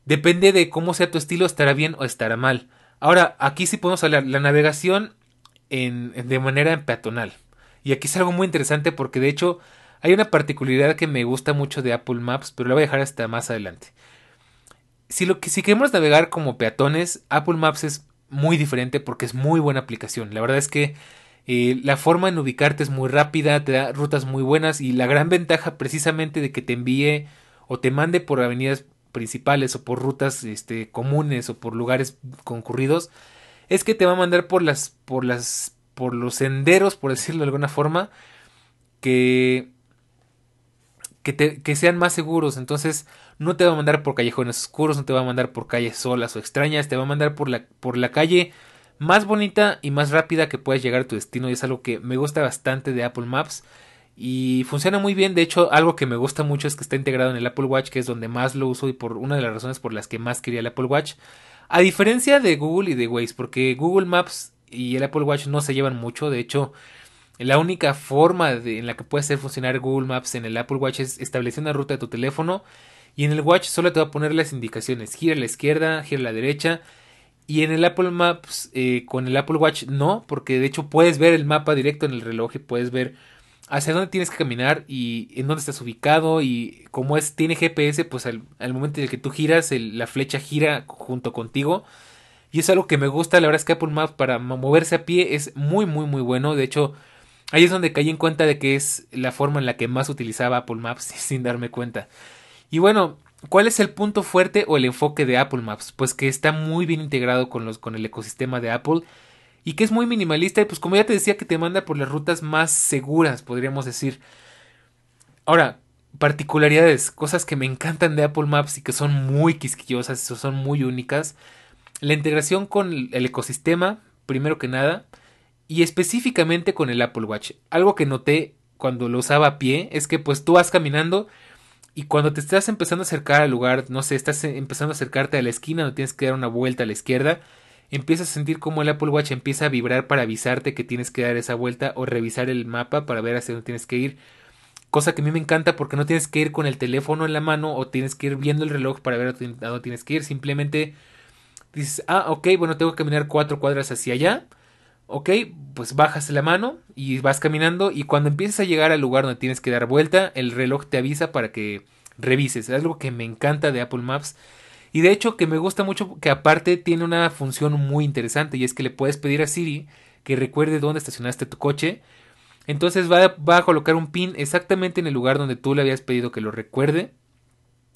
depende de cómo sea tu estilo, estará bien o estará mal. Ahora, aquí sí podemos hablar la navegación de manera peatonal. Y aquí es algo muy interesante porque de hecho hay una particularidad que me gusta mucho de Apple Maps, pero la voy a dejar hasta más adelante. Si, lo que, si queremos navegar como peatones, Apple Maps es muy diferente porque es muy buena aplicación. La verdad es que eh, la forma en ubicarte es muy rápida, te da rutas muy buenas y la gran ventaja precisamente de que te envíe o te mande por avenidas principales o por rutas este, comunes o por lugares concurridos es que te va a mandar por las por las por los senderos por decirlo de alguna forma que que, te, que sean más seguros. Entonces no te va a mandar por callejones oscuros no te va a mandar por calles solas o extrañas te va a mandar por la por la calle más bonita y más rápida que puedas llegar a tu destino. Y es algo que me gusta bastante de Apple Maps y funciona muy bien. De hecho algo que me gusta mucho es que está integrado en el Apple Watch que es donde más lo uso y por una de las razones por las que más quería el Apple Watch. A diferencia de Google y de Waze porque Google Maps y el Apple Watch no se llevan mucho de hecho la única forma en la que puede hacer funcionar Google Maps en el Apple Watch es establecer una ruta de tu teléfono y en el Watch solo te va a poner las indicaciones gira a la izquierda gira a la derecha y en el Apple Maps, eh, con el Apple Watch no, porque de hecho puedes ver el mapa directo en el reloj y puedes ver hacia dónde tienes que caminar y en dónde estás ubicado y como es tiene GPS, pues al, momento en el que tú giras, la flecha gira junto contigo. Y es algo que me gusta, la verdad es que Apple Maps para moverse a pie es muy muy muy bueno, de hecho ahí es donde caí en cuenta de que es la forma en la que más utilizaba Apple Maps sin darme cuenta. Y bueno, ¿Cuál es el punto fuerte o el enfoque de Apple Maps? Pues que está muy bien integrado con, los, con el ecosistema de Apple y que es muy minimalista y pues como ya te decía que te manda por las rutas más seguras, podríamos decir. Ahora, particularidades, cosas que me encantan de Apple Maps y que son muy quisquillosas, son muy únicas. La integración con el ecosistema, primero que nada, y específicamente con el Apple Watch. Algo que noté cuando lo usaba a pie es que pues tú vas caminando y cuando te estás empezando a acercar al lugar, no sé, estás empezando a acercarte a la esquina, no tienes que dar una vuelta a la izquierda, empiezas a sentir como el Apple Watch empieza a vibrar para avisarte que tienes que dar esa vuelta o revisar el mapa para ver hacia dónde tienes que ir. Cosa que a mí me encanta porque no tienes que ir con el teléfono en la mano o tienes que ir viendo el reloj para ver a dónde tienes que ir. Simplemente dices, ah, ok, bueno, tengo que caminar cuatro cuadras hacia allá ok, pues bajas la mano y vas caminando y cuando empiezas a llegar al lugar donde tienes que dar vuelta, el reloj te avisa para que revises. Es algo que me encanta de Apple Maps. Y de hecho que me gusta mucho que aparte tiene una función muy interesante y es que le puedes pedir a Siri que recuerde dónde estacionaste tu coche. Entonces va, va a colocar un pin exactamente en el lugar donde tú le habías pedido que lo recuerde.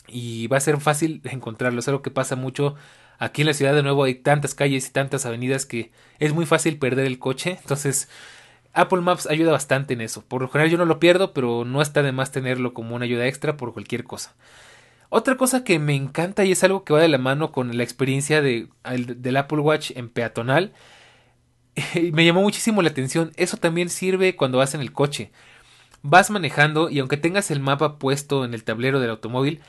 Y va a ser fácil encontrarlo. Es algo que pasa mucho Aquí en la ciudad de nuevo hay tantas calles y tantas avenidas que es muy fácil perder el coche. Entonces Apple Maps ayuda bastante en eso. Por lo general yo no lo pierdo, pero no está de más tenerlo como una ayuda extra por cualquier cosa. Otra cosa que me encanta y es algo que va de la mano con la experiencia de, del Apple Watch en peatonal, me llamó muchísimo la atención. Eso también sirve cuando vas en el coche. Vas manejando y aunque tengas el mapa puesto en el tablero del automóvil,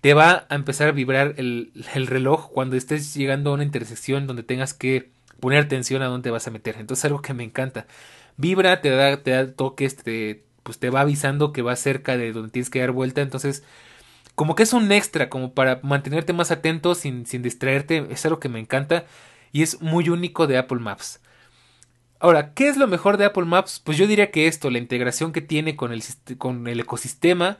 te va a empezar a vibrar el, reloj cuando estés llegando a una intersección donde tengas que poner atención a dónde vas a meter. Entonces algo que me encanta. Vibra, te da, te da toques, te, pues te va avisando que va cerca de donde tienes que dar vuelta. Entonces, como que es un extra, como para mantenerte más atento sin, sin distraerte. Es algo que me encanta y es muy único de Apple Maps. Ahora, ¿qué es lo mejor de Apple Maps? Pues yo diría que esto, la integración que tiene con el, con el ecosistema,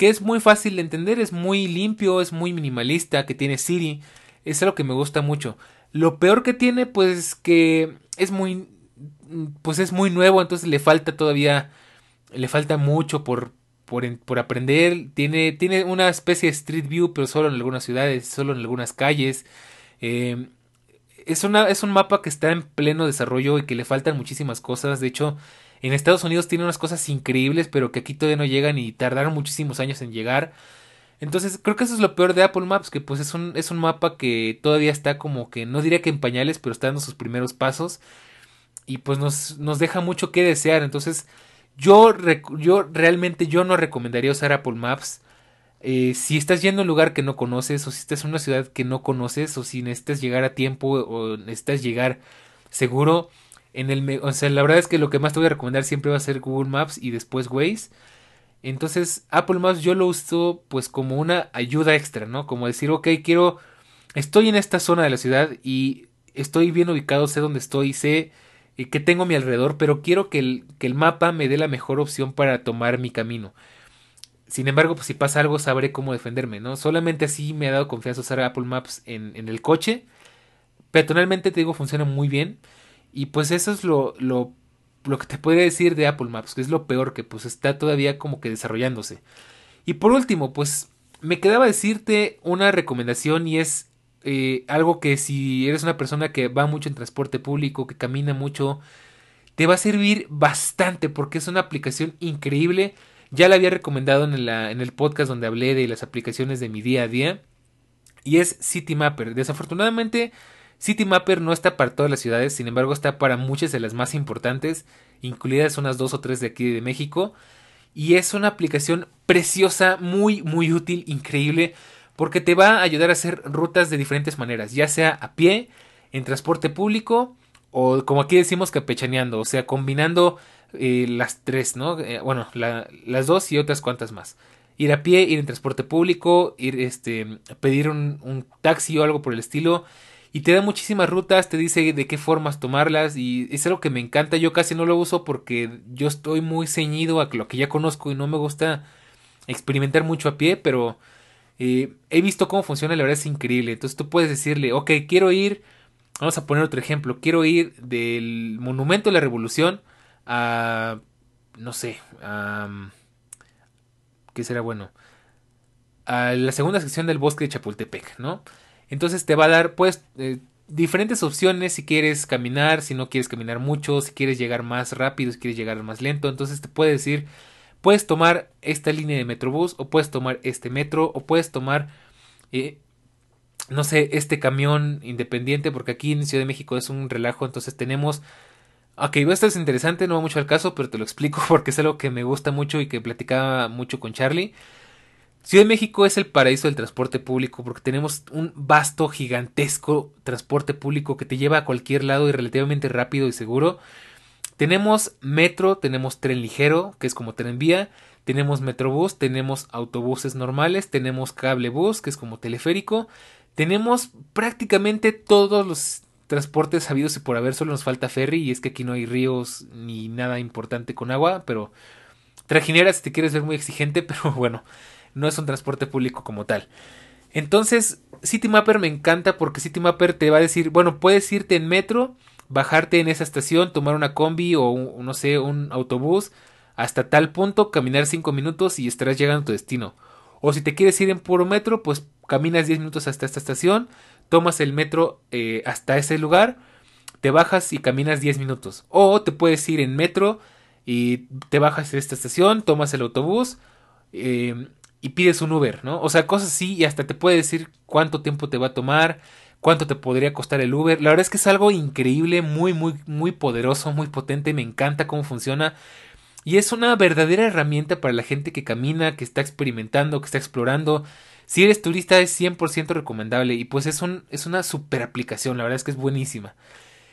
que es muy fácil de entender, es muy limpio, es muy minimalista, que tiene Siri, es algo que me gusta mucho. Lo peor que tiene, pues que es muy, pues es muy nuevo, entonces le falta todavía, le falta mucho por, por, por aprender. Tiene, tiene una especie de Street View, pero solo en algunas ciudades, solo en algunas calles. Eh, es, una, es un mapa que está en pleno desarrollo y que le faltan muchísimas cosas. De hecho, en Estados Unidos tiene unas cosas increíbles, pero que aquí todavía no llegan y tardaron muchísimos años en llegar. Entonces, creo que eso es lo peor de Apple Maps, que pues es un, es un mapa que todavía está como que, no diría que en pañales, pero está dando sus primeros pasos. Y pues nos, nos deja mucho que desear. Entonces, yo, yo realmente yo no recomendaría usar Apple Maps. Eh, si estás yendo a un lugar que no conoces, o si estás en una ciudad que no conoces, o si necesitas llegar a tiempo, o necesitas llegar seguro, en el, o sea, la verdad es que lo que más te voy a recomendar siempre va a ser Google Maps y después Waze. Entonces, Apple Maps yo lo uso pues como una ayuda extra, ¿no? Como decir, ok, quiero, estoy en esta zona de la ciudad y estoy bien ubicado, sé dónde estoy, sé eh, que tengo a mi alrededor, pero quiero que el, que el mapa me dé la mejor opción para tomar mi camino. Sin embargo, pues si pasa algo sabré cómo defenderme, ¿no? Solamente así me ha dado confianza usar Apple Maps en, en el coche. Personalmente te digo, funciona muy bien. Y pues eso es lo, lo lo que te podría decir de Apple Maps, que es lo peor, que pues está todavía como que desarrollándose. Y por último, pues me quedaba decirte una recomendación y es eh, algo que si eres una persona que va mucho en transporte público, que camina mucho, te va a servir bastante porque es una aplicación increíble. Ya la había recomendado en, la, en el podcast donde hablé de las aplicaciones de mi día a día. Y es Citymapper. Desafortunadamente Citymapper no está para todas las ciudades, sin embargo está para muchas de las más importantes, incluidas unas dos o tres de aquí de México. Y es una aplicación preciosa, muy, muy útil, increíble, porque te va a ayudar a hacer rutas de diferentes maneras, ya sea a pie, en transporte público, o como aquí decimos capechaneando, o sea, combinando eh, las tres, ¿no? Eh, bueno, las dos y otras cuantas más. Ir a pie, ir en transporte público, ir, este, pedir un, un taxi o algo por el estilo y te da muchísimas rutas, te dice de qué formas tomarlas y es algo que me encanta. Yo casi no lo uso porque yo estoy muy ceñido a lo que ya conozco y no me gusta experimentar mucho a pie, pero eh, he visto cómo funciona, la verdad es increíble. Entonces tú puedes decirle, ok, quiero ir, vamos a poner otro ejemplo, quiero ir del Monumento de la Revolución a, no sé, a... ¿Qué será bueno? A la segunda sección del bosque de Chapultepec, ¿no? Entonces te va a dar pues eh, diferentes opciones si quieres caminar, si no quieres caminar mucho, si quieres llegar más rápido, si quieres llegar más lento. Entonces te puede decir, puedes tomar esta línea de Metrobús o puedes tomar este metro o puedes tomar... Eh, no sé, este camión independiente, porque aquí en Ciudad de México es un relajo, entonces tenemos... Ok, esto es interesante, no va mucho al caso, pero te lo explico porque es algo que me gusta mucho y que platicaba mucho con Charlie. Ciudad de México es el paraíso del transporte público porque tenemos un vasto, gigantesco transporte público que te lleva a cualquier lado y relativamente rápido y seguro. Tenemos metro, tenemos tren ligero, que es como tren vía, tenemos metrobús, tenemos autobuses normales, tenemos cablebús, que es como teleférico, tenemos prácticamente todos los transportes sabidos y por haber, solo nos falta ferry y es que aquí no hay ríos ni nada importante con agua, pero trajineras si te quieres ver muy exigente, pero bueno, no es un transporte público como tal. Entonces, Citymapper me encanta porque Citymapper te va a decir, bueno, puedes irte en metro, bajarte en esa estación, tomar una combi o no sé, un autobús hasta tal punto, caminar 5 minutos y estarás llegando a tu destino. O si te quieres ir en puro metro, pues caminas 10 minutos hasta esta estación, tomas el metro eh, hasta ese lugar, te bajas y caminas 10 minutos. O te puedes ir en metro y te bajas en esta estación, tomas el autobús, eh, y pides un Uber, ¿no? O sea, cosas así y hasta te puede decir cuánto tiempo te va a tomar, cuánto te podría costar el Uber. La verdad es que es algo increíble, muy, muy, muy poderoso, muy potente, me encanta cómo funciona. Y es una verdadera herramienta para la gente que camina, que está experimentando, que está explorando. Si eres turista es 100% recomendable y pues es, un, es una super aplicación, la verdad es que es buenísima.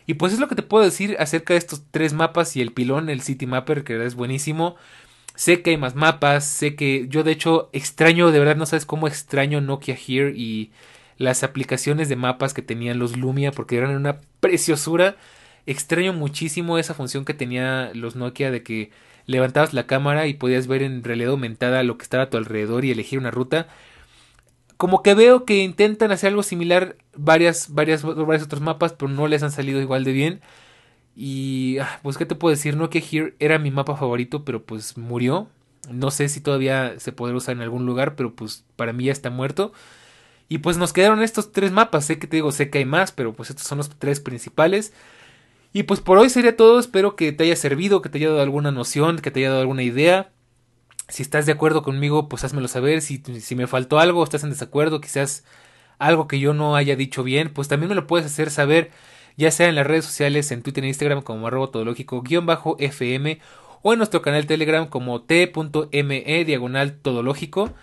Y pues es lo que te puedo decir acerca de estos tres mapas y el pilón, el City Mapper, que es buenísimo. Sé que hay más mapas, sé que yo de hecho extraño, de verdad no sabes cómo extraño Nokia Here y las aplicaciones de mapas que tenían los Lumia porque eran una preciosura. Extraño muchísimo esa función que tenía los Nokia de que levantabas la cámara y podías ver en realidad aumentada lo que estaba a tu alrededor y elegir una ruta. Como que veo que intentan hacer algo similar varias, varias, varios otros mapas, pero no les han salido igual de bien. Y ah, pues qué te puedo decir, no que Here era mi mapa favorito, pero pues murió. No sé si todavía se podrá usar en algún lugar, pero pues para mí ya está muerto. Y pues nos quedaron estos tres mapas. Sé que te digo, sé que hay más, pero pues estos son los tres principales. Y pues por hoy sería todo. Espero que te haya servido, que te haya dado alguna noción, que te haya dado alguna idea. Si estás de acuerdo conmigo, pues házmelo saber. Si, si me faltó algo, estás en desacuerdo, quizás algo que yo no haya dicho bien, pues también me lo puedes hacer saber, ya sea en las redes sociales, en Twitter e Instagram como arroba todológico-fm o en nuestro canal Telegram como t.me diagonal todológico.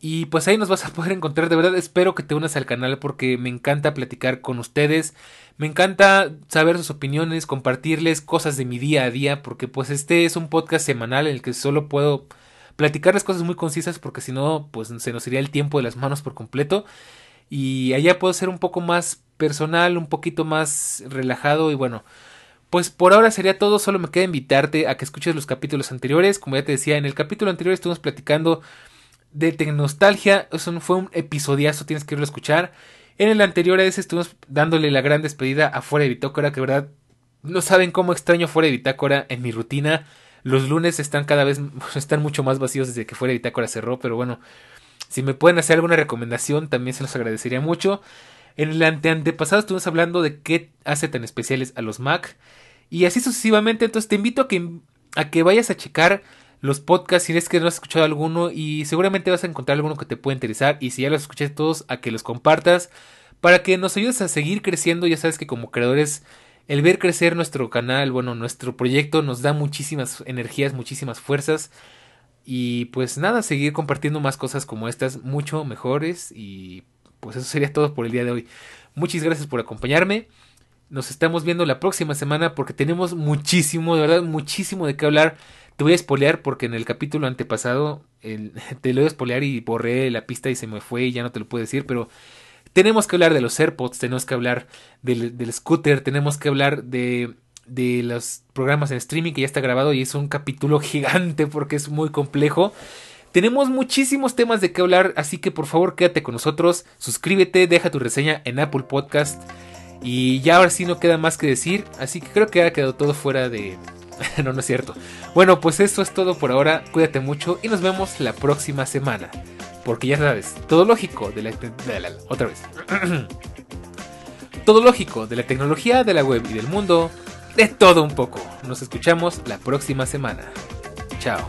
Y pues ahí nos vas a poder encontrar. De verdad espero que te unas al canal porque me encanta platicar con ustedes. Me encanta saber sus opiniones, compartirles cosas de mi día a día. Porque pues este es un podcast semanal en el que solo puedo platicarles cosas muy concisas porque si no pues se nos iría el tiempo de las manos por completo. Y allá puedo ser un poco más personal, un poquito más relajado y bueno. Pues por ahora sería todo, solo me queda invitarte a que escuches los capítulos anteriores. Como ya te decía, en el capítulo anterior estuvimos platicando de Tecnostalgia. Eso fue un episodiazo, tienes que irlo a escuchar. En el anterior a ese estuvimos dándole la gran despedida a Fuera de Bitácora, que verdad no saben cómo extraño Fuera de Bitácora en mi rutina. Los lunes están cada vez están mucho más vacíos desde que Fuera de Bitácora cerró, pero bueno, si me pueden hacer alguna recomendación también se los agradecería mucho. En el antepasado estuvimos hablando de qué hace tan especiales a los Mac. Y así sucesivamente, entonces te invito a que a que vayas a checar los podcasts si es que no has escuchado alguno y seguramente vas a encontrar alguno que te pueda interesar. Y si ya los escuché todos a que los compartas para que nos ayudes a seguir creciendo, ya sabes que como creadores el ver crecer nuestro canal, bueno, nuestro proyecto nos da muchísimas energías, muchísimas fuerzas y pues nada, seguir compartiendo más cosas como estas, mucho mejores y pues eso sería todo por el día de hoy. Muchas gracias por acompañarme. Nos estamos viendo la próxima semana porque tenemos muchísimo, de verdad, muchísimo de qué hablar. Te voy a espolear porque en el capítulo antepasado el, te lo voy a espolear y borré la pista y se me fue y ya no te lo puedo decir, pero tenemos que hablar de los AirPods, tenemos que hablar del, del scooter, tenemos que hablar de, de los programas en streaming que ya está grabado y es un capítulo gigante porque es muy complejo. Tenemos muchísimos temas de qué hablar, así que por favor quédate con nosotros, suscríbete, deja tu reseña en Apple Podcast y ya ahora sí no queda más que decir, así que creo que ha quedado todo fuera de, no, no es cierto. Bueno, pues esto es todo por ahora. Cuídate mucho y nos vemos la próxima semana. Porque ya sabes, todo lógico de la... otra vez. todo lógico de la tecnología, de la web y del mundo. De todo un poco. Nos escuchamos la próxima semana. Chao.